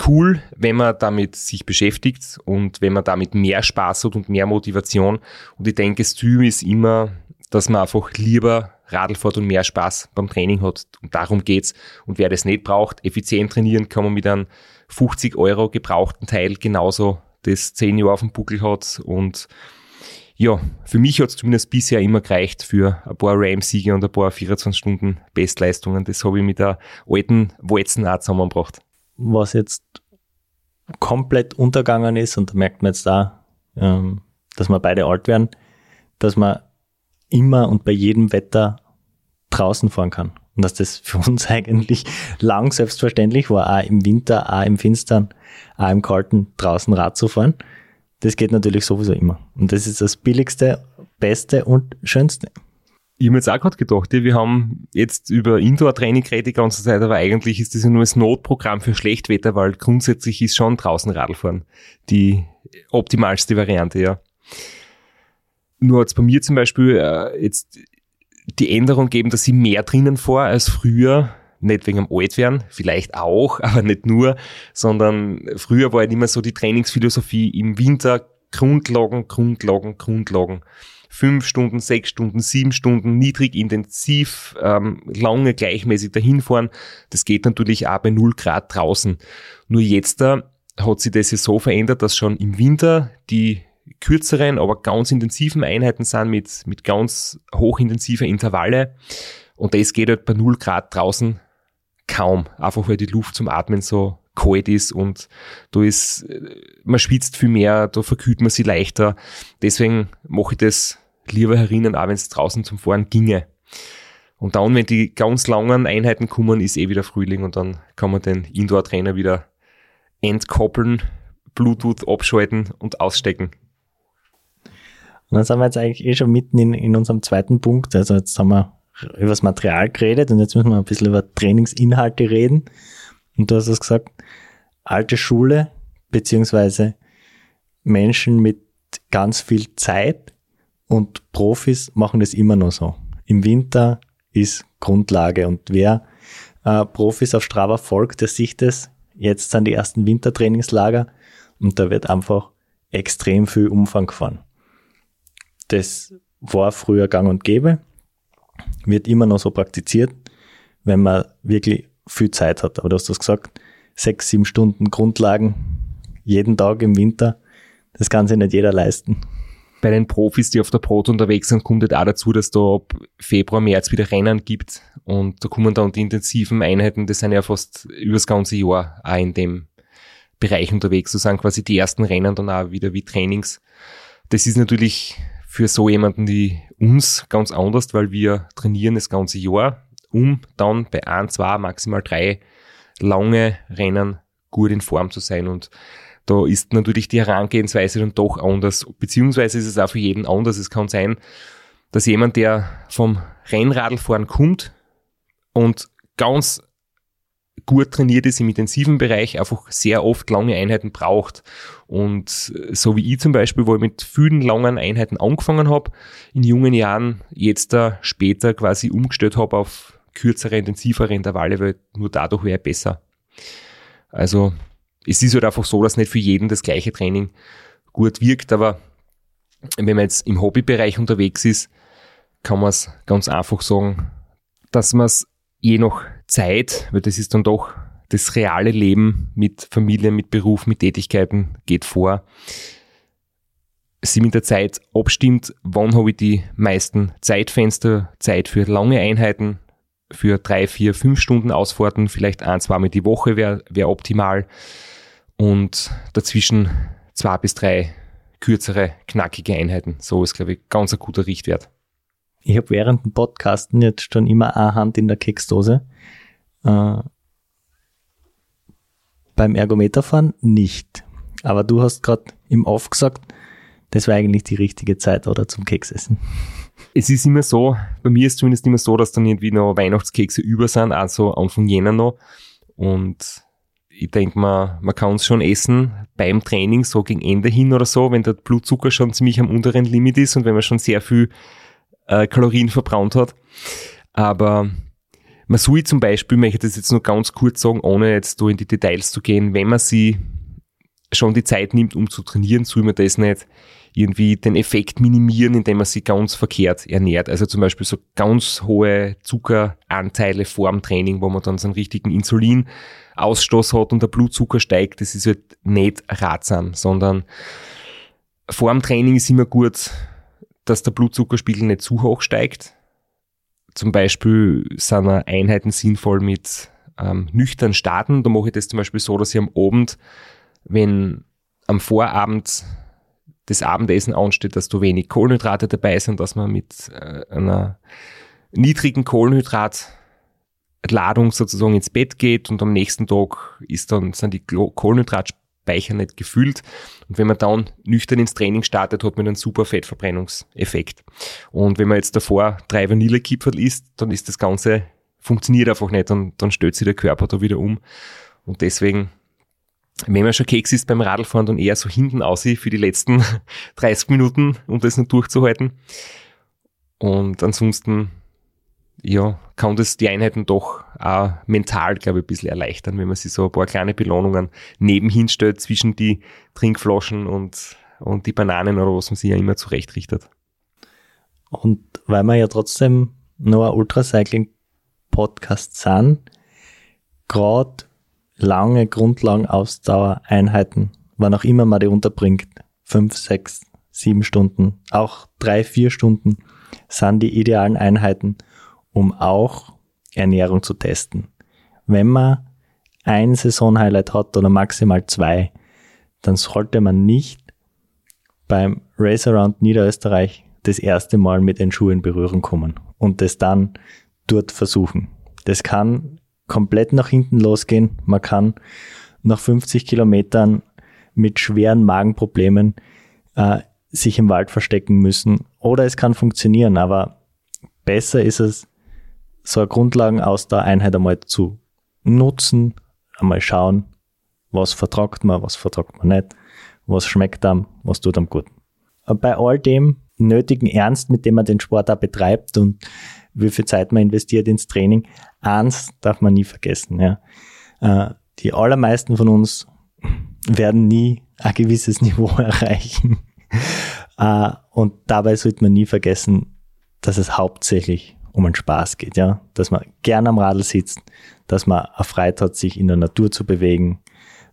Speaker 2: cool, wenn man damit sich beschäftigt und wenn man damit mehr Spaß hat und mehr Motivation. Und ich denke, das Ziel ist immer, dass man einfach lieber Radl fährt und mehr Spaß beim Training hat. Und darum geht's. Und wer das nicht braucht, effizient trainieren kann man mit einem 50 Euro gebrauchten Teil genauso das 10 Jahre auf dem Buckel hat. Und ja, für mich hat es zumindest bisher immer gereicht für ein paar RAM-Siege und ein paar 24 Stunden Bestleistungen. Das habe ich mit der alten Walzen auch zusammengebracht.
Speaker 3: Was jetzt komplett untergegangen ist, und da merkt man jetzt da, ähm, dass wir beide alt werden, dass man immer und bei jedem Wetter draußen fahren kann. Und dass das für uns eigentlich lang selbstverständlich war, auch im Winter, auch im Finstern, auch im Kalten draußen Rad zu fahren. Das geht natürlich sowieso immer. Und das ist das billigste, beste und schönste.
Speaker 2: Ich habe mir jetzt auch gerade gedacht, wir haben jetzt über Indoor-Training geredet die ganze Zeit, aber eigentlich ist das ja nur das Notprogramm für Schlechtwetter, weil grundsätzlich ist schon draußen Radfahren die optimalste Variante, ja. Nur hat bei mir zum Beispiel äh, jetzt die Änderung geben, dass ich mehr drinnen vor als früher. Nicht wegen dem Altwerden, vielleicht auch, aber nicht nur, sondern früher war halt immer so die Trainingsphilosophie im Winter Grundlagen, Grundlagen, Grundlagen. Fünf Stunden, sechs Stunden, sieben Stunden, niedrig, intensiv, ähm, lange gleichmäßig dahinfahren. Das geht natürlich auch bei null Grad draußen. Nur jetzt da hat sich das ja so verändert, dass schon im Winter die kürzeren, aber ganz intensiven Einheiten sind mit, mit ganz hochintensiver Intervalle. Und das geht halt bei 0 Grad draußen kaum. Einfach weil die Luft zum Atmen so kalt ist und da ist, man schwitzt viel mehr, da verkühlt man sich leichter. Deswegen mache ich das lieber herinnen, auch wenn es draußen zum Fahren ginge. Und dann, wenn die ganz langen Einheiten kommen, ist eh wieder Frühling und dann kann man den Indoor-Trainer wieder entkoppeln, Bluetooth abschalten und ausstecken.
Speaker 3: Und dann sind wir jetzt eigentlich eh schon mitten in, in unserem zweiten Punkt. Also jetzt haben wir über das Material geredet und jetzt müssen wir ein bisschen über Trainingsinhalte reden. Und du hast es gesagt, alte Schule, beziehungsweise Menschen mit ganz viel Zeit und Profis machen das immer noch so. Im Winter ist Grundlage und wer äh, Profis auf Strava folgt, der sieht es. Jetzt sind die ersten Wintertrainingslager und da wird einfach extrem viel Umfang gefahren. Das war früher gang und gäbe, wird immer noch so praktiziert, wenn man wirklich viel Zeit hat. Aber du hast das gesagt, sechs, sieben Stunden Grundlagen jeden Tag im Winter, das kann sich nicht jeder leisten.
Speaker 2: Bei den Profis, die auf der Brot unterwegs sind, kommt halt auch dazu, dass da ab Februar, März wieder Rennen gibt und da kommen dann die intensiven Einheiten, das sind ja fast übers ganze Jahr auch in dem Bereich unterwegs. So sind quasi die ersten Rennen dann auch wieder wie Trainings. Das ist natürlich für so jemanden wie uns ganz anders, weil wir trainieren das ganze Jahr, um dann bei ein, zwei, maximal drei lange Rennen gut in Form zu sein. Und da ist natürlich die Herangehensweise dann doch anders, beziehungsweise ist es auch für jeden anders. Es kann sein, dass jemand, der vom Rennradlfahren kommt und ganz gut trainiert ist im intensiven Bereich, einfach sehr oft lange Einheiten braucht. Und so wie ich zum Beispiel, wo ich mit vielen langen Einheiten angefangen habe, in jungen Jahren jetzt da später quasi umgestellt habe auf kürzere, intensivere Intervalle, weil nur dadurch wäre besser. Also es ist halt einfach so, dass nicht für jeden das gleiche Training gut wirkt, aber wenn man jetzt im Hobbybereich unterwegs ist, kann man es ganz einfach sagen, dass man es je nach Zeit, weil das ist dann doch das reale Leben mit Familie, mit Beruf, mit Tätigkeiten geht vor, sie mit der Zeit abstimmt, wann habe ich die meisten Zeitfenster, Zeit für lange Einheiten, für drei, vier, fünf Stunden Ausfahrten, vielleicht ein, zweimal die Woche wäre wär optimal und dazwischen zwei bis drei kürzere, knackige Einheiten. So ist, glaube ich, ganz ein guter Richtwert.
Speaker 3: Ich habe während dem Podcasten jetzt schon immer eine Hand in der Keksdose. Äh, beim Ergometerfahren nicht. Aber du hast gerade im Off gesagt, das war eigentlich die richtige Zeit, oder zum Keksessen.
Speaker 2: Es ist immer so, bei mir ist zumindest immer so, dass dann irgendwie noch Weihnachtskekse über sind, also Anfang Jänner noch. Und ich denke mal, man kann es schon essen beim Training, so gegen Ende hin oder so, wenn der Blutzucker schon ziemlich am unteren Limit ist und wenn man schon sehr viel äh, Kalorien verbraucht hat. Aber man soll zum Beispiel, möchte ich das jetzt nur ganz kurz sagen, ohne jetzt da in die Details zu gehen, wenn man sie schon die Zeit nimmt, um zu trainieren, soll man das nicht irgendwie den Effekt minimieren, indem man sich ganz verkehrt ernährt. Also zum Beispiel so ganz hohe Zuckeranteile vor dem Training, wo man dann so einen richtigen Insulinausstoß hat und der Blutzucker steigt, das ist halt nicht ratsam, sondern vor dem Training ist immer gut, dass der Blutzuckerspiegel nicht zu hoch steigt. Zum Beispiel sind Einheiten sinnvoll mit ähm, nüchtern starten. Da mache ich das zum Beispiel so, dass ich am Abend, wenn am Vorabend das Abendessen ansteht, dass du wenig Kohlenhydrate dabei sind, dass man mit äh, einer niedrigen Kohlenhydratladung sozusagen ins Bett geht und am nächsten Tag ist dann, sind die Kohlenhydrat Speicher nicht gefüllt. Und wenn man dann nüchtern ins Training startet, hat man einen super Fettverbrennungseffekt. Und wenn man jetzt davor drei Vanillekipferl isst, dann ist das Ganze, funktioniert einfach nicht und dann stellt sich der Körper da wieder um. Und deswegen, wenn man schon Keks isst beim Radlfahren, dann eher so hinten aussieht für die letzten 30 Minuten, um das noch durchzuhalten. Und ansonsten ja, kann das die Einheiten doch auch mental, glaube ich, ein bisschen erleichtern, wenn man sich so ein paar kleine Belohnungen nebenhin stellt zwischen die Trinkflaschen und, und die Bananen oder was man sich ja immer zurechtrichtet.
Speaker 3: Und weil wir ja trotzdem noch ein Ultracycling-Podcast sind, gerade lange Grundlagenausdauereinheiten, wann auch immer man die unterbringt, fünf, sechs, sieben Stunden, auch drei, vier Stunden, sind die idealen Einheiten – um auch Ernährung zu testen. Wenn man ein Saisonhighlight hat oder maximal zwei, dann sollte man nicht beim Race Around Niederösterreich das erste Mal mit den Schuhen in Berührung kommen und das dann dort versuchen. Das kann komplett nach hinten losgehen. Man kann nach 50 Kilometern mit schweren Magenproblemen äh, sich im Wald verstecken müssen. Oder es kann funktionieren, aber besser ist es, so eine Grundlagenausdauereinheit einmal zu nutzen, einmal schauen, was vertragt man, was vertragt man nicht, was schmeckt einem, was tut einem gut. Bei all dem nötigen Ernst, mit dem man den Sport auch betreibt und wie viel Zeit man investiert ins Training, eins darf man nie vergessen. Ja. Äh, die allermeisten von uns werden nie ein gewisses Niveau erreichen. Äh, und dabei sollte man nie vergessen, dass es hauptsächlich um einen Spaß geht, ja. Dass man gern am Radl sitzt, dass man erfreut hat, sich in der Natur zu bewegen,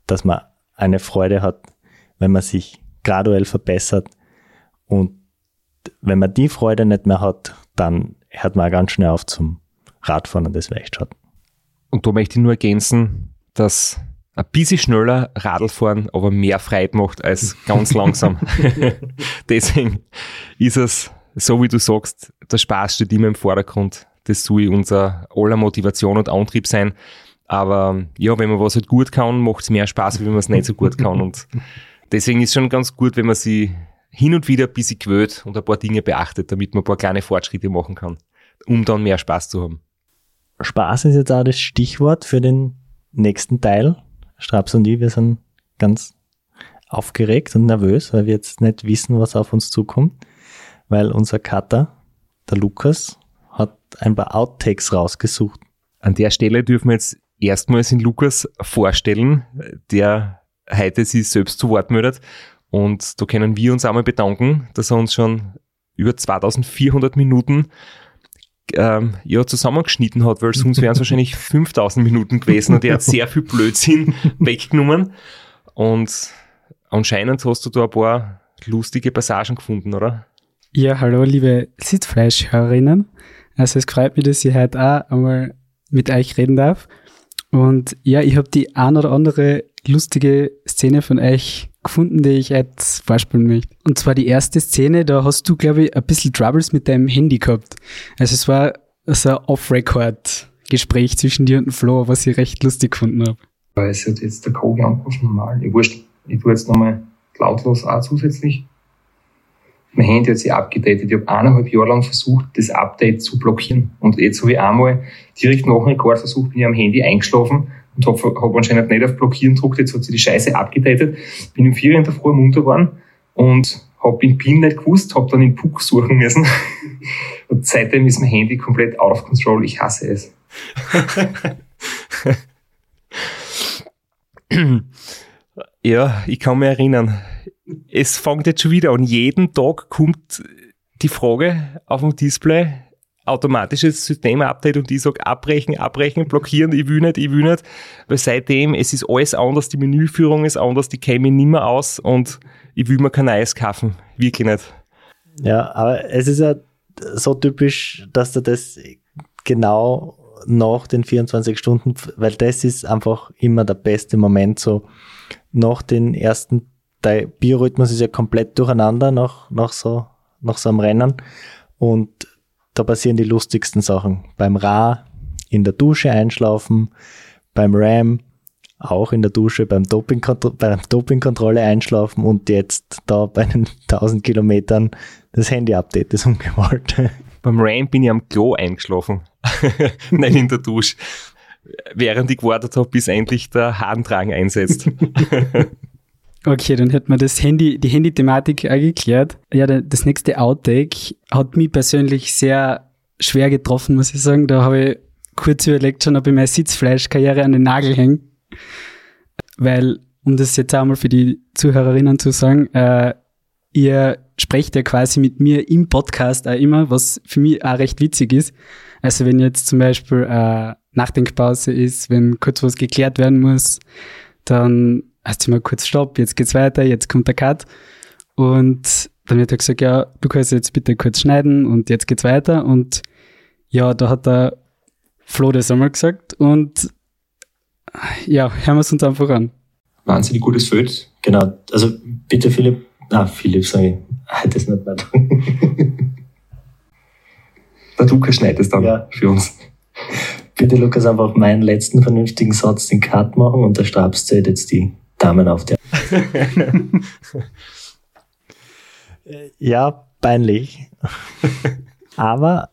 Speaker 3: dass man eine Freude hat, wenn man sich graduell verbessert. Und wenn man die Freude nicht mehr hat, dann hört man ganz schnell auf zum Radfahren und das wäre echt schade.
Speaker 2: Und da möchte ich nur ergänzen, dass ein bisschen schneller Radl fahren, aber mehr Freude macht als ganz langsam. Deswegen ist es, so wie du sagst, der Spaß steht immer im Vordergrund. Das soll unser aller Motivation und Antrieb sein. Aber ja, wenn man was halt gut kann, macht es mehr Spaß, wenn man es nicht so gut kann. Und deswegen ist es schon ganz gut, wenn man sie hin und wieder ein bisschen gewöhnt und ein paar Dinge beachtet, damit man ein paar kleine Fortschritte machen kann, um dann mehr Spaß zu haben.
Speaker 3: Spaß ist jetzt auch das Stichwort für den nächsten Teil. Straps und ich, wir sind ganz aufgeregt und nervös, weil wir jetzt nicht wissen, was auf uns zukommt, weil unser Cutter, der Lukas, hat ein paar Outtakes rausgesucht.
Speaker 2: An der Stelle dürfen wir jetzt erstmals den Lukas vorstellen, der heute sich selbst zu Wort meldet. Und da können wir uns einmal bedanken, dass er uns schon über 2400 Minuten ähm, ja, zusammengeschnitten hat, weil sonst wären es wahrscheinlich 5000 Minuten gewesen und er hat sehr viel Blödsinn weggenommen. Und anscheinend hast du da ein paar lustige Passagen gefunden, oder?
Speaker 1: Ja, hallo, liebe Sitzfleischhörerinnen. Also es freut mich, dass ich heute auch einmal mit euch reden darf. Und ja, ich habe die ein oder andere lustige Szene von euch gefunden, die ich jetzt vorspielen möchte. Und zwar die erste Szene, da hast du, glaube ich, ein bisschen Troubles mit deinem Handy gehabt. Also es war so ein Off-Record-Gespräch zwischen dir und Flo, was ich recht lustig gefunden habe.
Speaker 4: Es hat jetzt der Code angerufen, normal. Ich wurscht, ich tue jetzt nochmal lautlos auch zusätzlich. Mein Handy hat sich abgedatet. Ich habe eineinhalb Jahre lang versucht, das Update zu blockieren. Und jetzt habe ich einmal direkt nach dem Rekord versucht, bin ich am Handy eingeschlafen und habe hab anscheinend nicht auf Blockieren gedruckt, jetzt hat sich die Scheiße abgedatet. Bin um vier in der Früh munter geworden und habe den PIN nicht gewusst, habe dann den Puck suchen müssen. und seitdem ist mein Handy komplett out of control. Ich hasse es.
Speaker 2: ja, ich kann mich erinnern. Es fängt jetzt schon wieder an. Jeden Tag kommt die Frage auf dem Display, automatisches Systemupdate und ich sage abbrechen, abbrechen, blockieren, ich will nicht, ich will nicht, weil seitdem, es ist alles anders, die Menüführung ist anders, die käme nicht mehr aus und ich will mir kein neues kaufen, wirklich nicht.
Speaker 3: Ja, aber es ist ja so typisch, dass du das genau nach den 24 Stunden, weil das ist einfach immer der beste Moment so nach den ersten, der Biorhythmus ist ja komplett durcheinander nach, nach so, nach so einem Rennen und da passieren die lustigsten Sachen. Beim Ra in der Dusche einschlafen, beim Ram auch in der Dusche, beim Dopingkontrolle, bei Dopingkontrolle einschlafen und jetzt da bei den 1000 Kilometern das Handy-Update ist umgewollt.
Speaker 2: Beim Ram bin ich am Klo eingeschlafen, nicht in der Dusche, während ich gewartet habe, bis endlich der Harndrang einsetzt.
Speaker 1: Okay, dann hätten wir das Handy, die Handy-Thematik geklärt. Ja, das nächste Outtake hat mich persönlich sehr schwer getroffen, muss ich sagen. Da habe ich kurz überlegt schon, ob ich meine Sitzfleischkarriere an den Nagel hänge. Weil, um das jetzt einmal für die Zuhörerinnen zu sagen, äh, ihr sprecht ja quasi mit mir im Podcast auch immer, was für mich auch recht witzig ist. Also wenn jetzt zum Beispiel äh, Nachdenkpause ist, wenn kurz was geklärt werden muss, dann hast du mal kurz Stopp, jetzt geht's weiter, jetzt kommt der Cut. Und dann wird er gesagt, ja, du kannst jetzt bitte kurz schneiden und jetzt geht's weiter. Und ja, da hat der Flo das einmal gesagt und ja, hören wir es uns einfach an.
Speaker 4: Wahnsinnig gutes Feld.
Speaker 3: Genau, also bitte Philipp, ah, Philipp, ich, halt das nicht weiter.
Speaker 4: der Lukas schneidet es dann ja. für uns.
Speaker 3: Bitte Lukas einfach meinen letzten vernünftigen Satz den Cut machen und der Stabs zählt jetzt die Damen auf der. ja, peinlich. Aber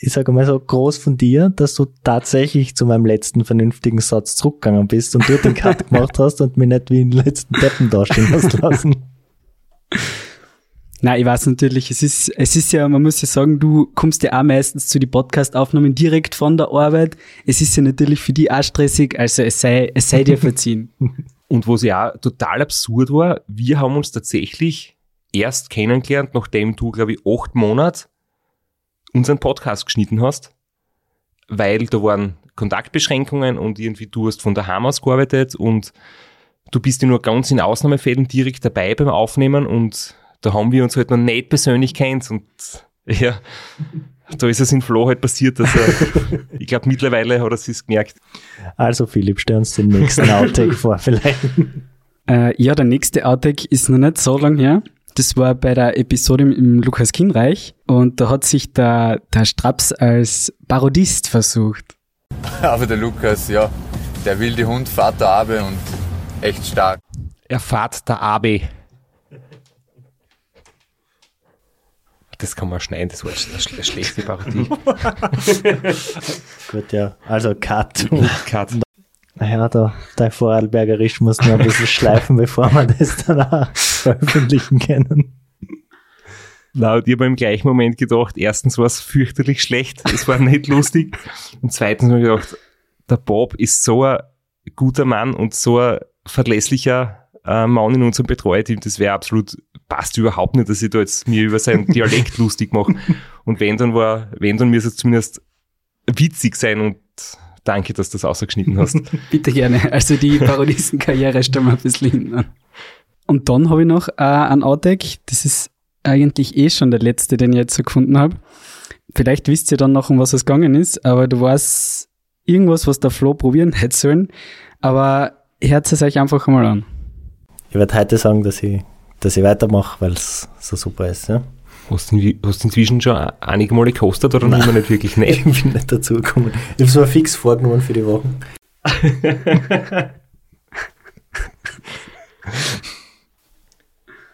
Speaker 3: ich sage mal so groß von dir, dass du tatsächlich zu meinem letzten vernünftigen Satz zurückgegangen bist und du den Cut gemacht hast und mich nicht wie den letzten Deppen dastehen hast lassen.
Speaker 1: Nein, ich weiß natürlich, es ist, es ist ja, man muss ja sagen, du kommst ja auch meistens zu den Podcast-Aufnahmen direkt von der Arbeit. Es ist ja natürlich für die auch stressig, also es sei, es sei dir verziehen.
Speaker 2: Und was ja total absurd war, wir haben uns tatsächlich erst kennengelernt, nachdem du, glaube ich, acht Monate unseren Podcast geschnitten hast, weil da waren Kontaktbeschränkungen und irgendwie du hast von daheim aus gearbeitet und du bist ja nur ganz in Ausnahmefällen direkt dabei beim Aufnehmen und da haben wir uns halt noch nicht persönlich kennt und ja, da ist es in Flo halt passiert, dass er, ich glaube mittlerweile hat er es gemerkt.
Speaker 3: Also Philipp, stell uns den nächsten Outtake vor, vielleicht.
Speaker 1: Äh, ja, der nächste Outtake ist noch nicht so lang her. Das war bei der Episode im, Lukas Kinreich und da hat sich der, der Straps als Parodist versucht.
Speaker 5: Aber der Lukas, ja, der wilde Hund, Vater Abe und echt stark.
Speaker 2: Er fahrt der AB. Das kann man schneiden, das war eine, schlechte Parodie.
Speaker 3: Gut, ja. Also Cut.
Speaker 2: Cut.
Speaker 3: Naja, da, dein Vorarlbergerisch muss noch ein bisschen schleifen, bevor wir das danach veröffentlichen können.
Speaker 2: Na, und ich habe im gleichen Moment gedacht, erstens war es fürchterlich schlecht, es war nicht lustig. Und zweitens habe ich gedacht, der Bob ist so ein guter Mann und so ein verlässlicher äh, Mann in unserem Betreuerteam, das wäre absolut, passt überhaupt nicht, dass ich da jetzt mir über seinen Dialekt lustig mache. Und wenn dann war, wenn dann müsste es zumindest witzig sein und danke, dass du das ausgeschnitten hast.
Speaker 1: Bitte gerne. Also die Parodistenkarriere stellen wir ein bisschen hin. Und dann habe ich noch äh, einen Outtake, das ist eigentlich eh schon der letzte, den ich jetzt so gefunden habe. Vielleicht wisst ihr dann noch, um was es gegangen ist, aber du weißt irgendwas, was der Flo probieren hätte sollen. Aber hört es euch einfach mal an.
Speaker 3: Ich werde heute sagen, dass ich, dass ich weitermache, weil es so super ist. Ja?
Speaker 2: Hast du inwi- hast du inzwischen schon einige Male gekostet oder
Speaker 3: Nein.
Speaker 2: nicht wirklich?
Speaker 3: Ich
Speaker 2: Nicht.
Speaker 3: bin nicht dazu gekommen. Ich habe es mir fix vorgenommen für die Wochen.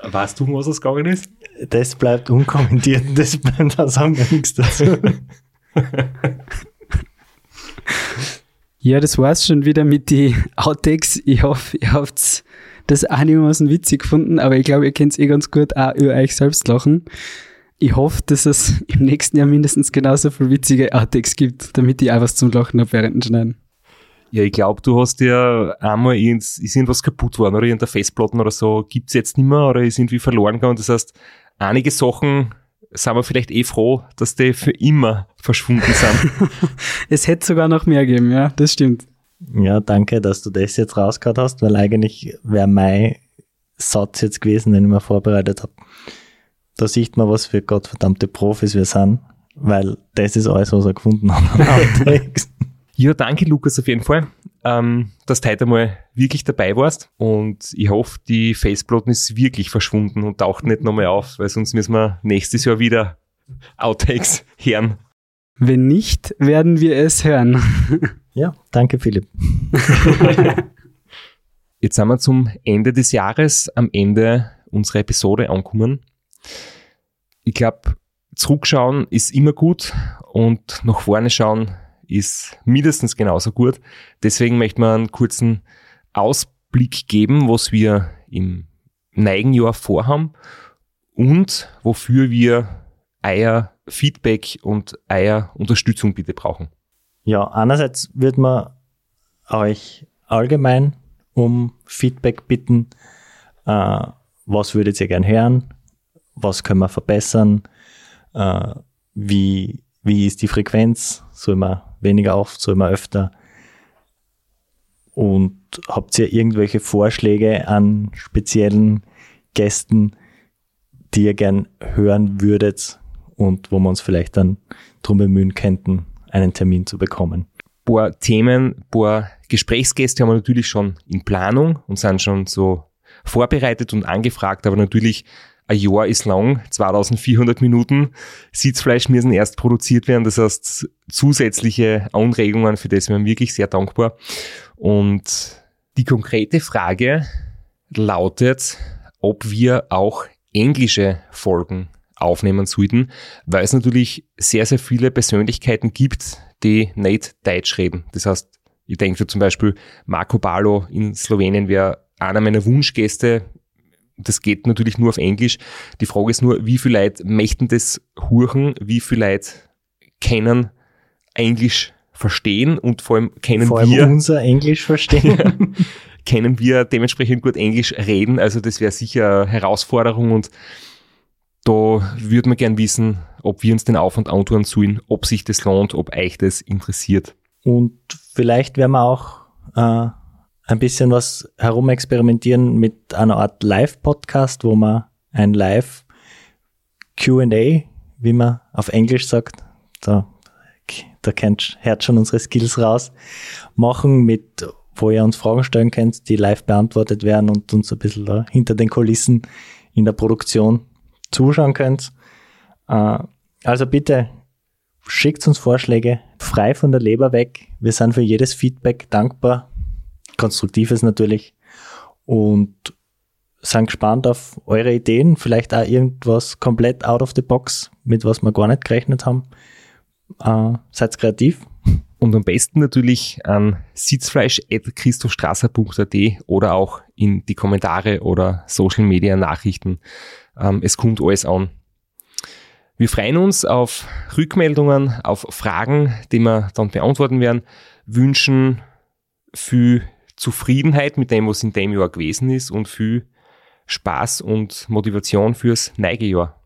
Speaker 2: Weißt du, um was es gegangen ist?
Speaker 3: Das bleibt unkommentiert. Das bleibt, da sagen wir nichts dazu.
Speaker 1: Ja, das war's schon wieder mit die Outtakes. Ich hoffe, ihr habt das einigermaßen witzig gefunden, aber ich glaube, ihr könnt eh ganz gut auch über euch selbst lachen. Ich hoffe, dass es im nächsten Jahr mindestens genauso viele witzige Outtakes gibt, damit ich auch was zum Lachen habe während dem Schneiden.
Speaker 2: Ja, ich glaube, du hast ja einmal ins, ist irgendwas kaputt worden oder irgendeine Festplatten oder so, gibt's jetzt nicht mehr oder ist irgendwie verloren gegangen. Das heißt, einige Sachen sind wir vielleicht eh froh, dass die für immer verschwunden sind.
Speaker 1: Es hätte sogar noch mehr geben, ja, das stimmt.
Speaker 3: Ja, danke, dass du das jetzt rausgehört hast, weil eigentlich wäre mein Satz jetzt gewesen, den ich mir vorbereitet habe. Da sieht man, was für gottverdammte Profis wir sind, weil das ist alles, was er gefunden Outtakes.
Speaker 2: ja, danke Lukas auf jeden Fall, ähm, dass du heute mal wirklich dabei warst und ich hoffe, die Festplatten ist wirklich verschwunden und taucht nicht nochmal auf, weil sonst müssen wir nächstes Jahr wieder Outtakes hören.
Speaker 1: Wenn nicht, werden wir es hören.
Speaker 3: Ja, danke Philipp.
Speaker 2: Jetzt sind wir zum Ende des Jahres, am Ende unserer Episode angekommen. Ich glaube, zurückschauen ist immer gut und nach vorne schauen ist mindestens genauso gut. Deswegen möchte man einen kurzen Ausblick geben, was wir im neuen Jahr vorhaben und wofür wir euer Feedback und euer Unterstützung bitte brauchen.
Speaker 3: Ja, einerseits wird man euch allgemein um Feedback bitten. Äh, was würdet ihr gern hören? Was können wir verbessern? Äh, wie, wie ist die Frequenz? Soll man weniger oft, soll man öfter? Und habt ihr irgendwelche Vorschläge an speziellen Gästen, die ihr gern hören würdet und wo wir uns vielleicht dann drum bemühen könnten, einen Termin zu bekommen?
Speaker 2: paar Themen, paar Gesprächsgäste haben wir natürlich schon in Planung und sind schon so vorbereitet und angefragt, aber natürlich ein Jahr ist lang, 2400 Minuten. Sitzfleisch müssen erst produziert werden, das heißt zusätzliche Anregungen, für das wir wirklich sehr dankbar. Und die konkrete Frage lautet, ob wir auch englische Folgen aufnehmen sollten, weil es natürlich sehr, sehr viele Persönlichkeiten gibt, die nicht Deutsch reden. Das heißt, ich denke zum Beispiel Marco Balo in Slowenien wäre einer meiner Wunschgäste. Das geht natürlich nur auf Englisch. Die Frage ist nur, wie viele Leute möchten das huchen, wie viele Leute kennen Englisch verstehen und vor allem kennen
Speaker 3: Vor allem
Speaker 2: wir
Speaker 3: unser Englisch verstehen.
Speaker 2: können wir dementsprechend gut Englisch reden. Also das wäre sicher eine Herausforderung und da würde man gern wissen, ob wir uns den Aufwand antun sollen, ob sich das lohnt, ob euch das interessiert.
Speaker 3: Und vielleicht werden wir auch äh, ein bisschen was herumexperimentieren mit einer Art Live-Podcast, wo man ein Live-QA, wie man auf Englisch sagt, da, da kennt, hört schon unsere Skills raus. Machen mit, wo ihr uns Fragen stellen könnt, die live beantwortet werden und uns ein bisschen da hinter den Kulissen in der Produktion zuschauen könnt. Äh, also bitte schickt uns Vorschläge, frei von der Leber weg. Wir sind für jedes Feedback dankbar, konstruktives natürlich und sind gespannt auf eure Ideen, vielleicht auch irgendwas komplett out of the box, mit was wir gar nicht gerechnet haben. Äh, seid kreativ.
Speaker 2: Und am besten natürlich an sitzfleisch.christostrasser.at oder auch in die Kommentare oder Social Media Nachrichten. Ähm, es kommt alles an. Wir freuen uns auf Rückmeldungen, auf Fragen, die wir dann beantworten werden, wünschen viel Zufriedenheit mit dem, was in dem Jahr gewesen ist und viel Spaß und Motivation fürs Neigejahr.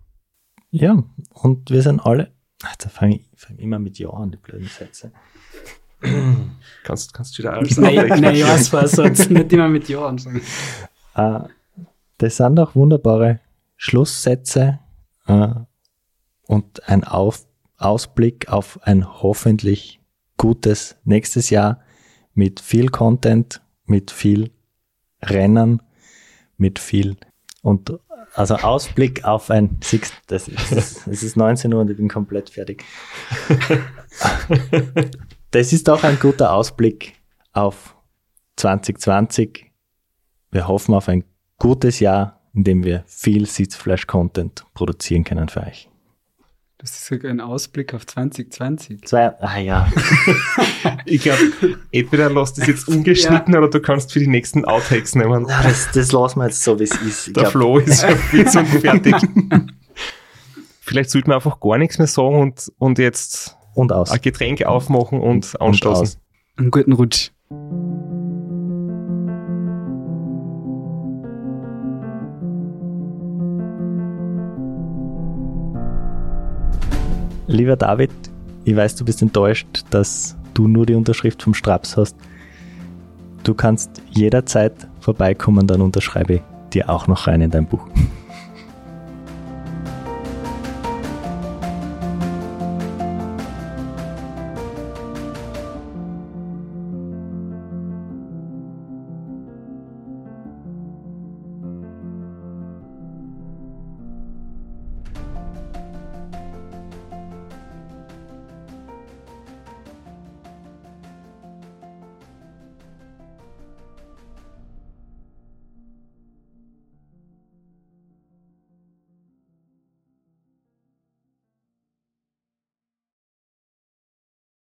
Speaker 3: Ja, und wir sind alle, ach, da fange ich fang immer mit Ja an, die blöden Sätze.
Speaker 2: kannst, kannst du da alles
Speaker 1: Nein, nein, ich weiß was, sonst nicht immer mit Ja anfangen.
Speaker 3: Äh, das sind auch wunderbare Schlusssätze äh, und ein Auf Ausblick auf ein hoffentlich gutes nächstes Jahr mit viel Content, mit viel Rennen, mit viel und also Ausblick auf ein Six, das ist, es ist 19 Uhr und ich bin komplett fertig. Das ist auch ein guter Ausblick auf 2020. Wir hoffen auf ein gutes Jahr, in dem wir viel Sitzflash-Content produzieren können für euch.
Speaker 1: Das ist sogar ein Ausblick auf 2020.
Speaker 3: Zwei, ah ja.
Speaker 2: Ich glaube, entweder lass das jetzt ungeschnitten oder du kannst für die nächsten Outtakes nehmen.
Speaker 3: Na, das, das lassen wir jetzt so, wie es ist. Ich
Speaker 2: Der
Speaker 3: glaub,
Speaker 2: Flo ist ja fix und fertig. Vielleicht sollten wir einfach gar nichts mehr sagen und, und jetzt
Speaker 3: und aus.
Speaker 2: ein Getränk aufmachen und
Speaker 3: Und
Speaker 2: anstoßen.
Speaker 3: aus.
Speaker 1: Einen guten Rutsch.
Speaker 3: Lieber David, ich weiß, du bist enttäuscht, dass du nur die Unterschrift vom Straps hast. Du kannst jederzeit vorbeikommen, dann unterschreibe ich dir auch noch rein in dein Buch.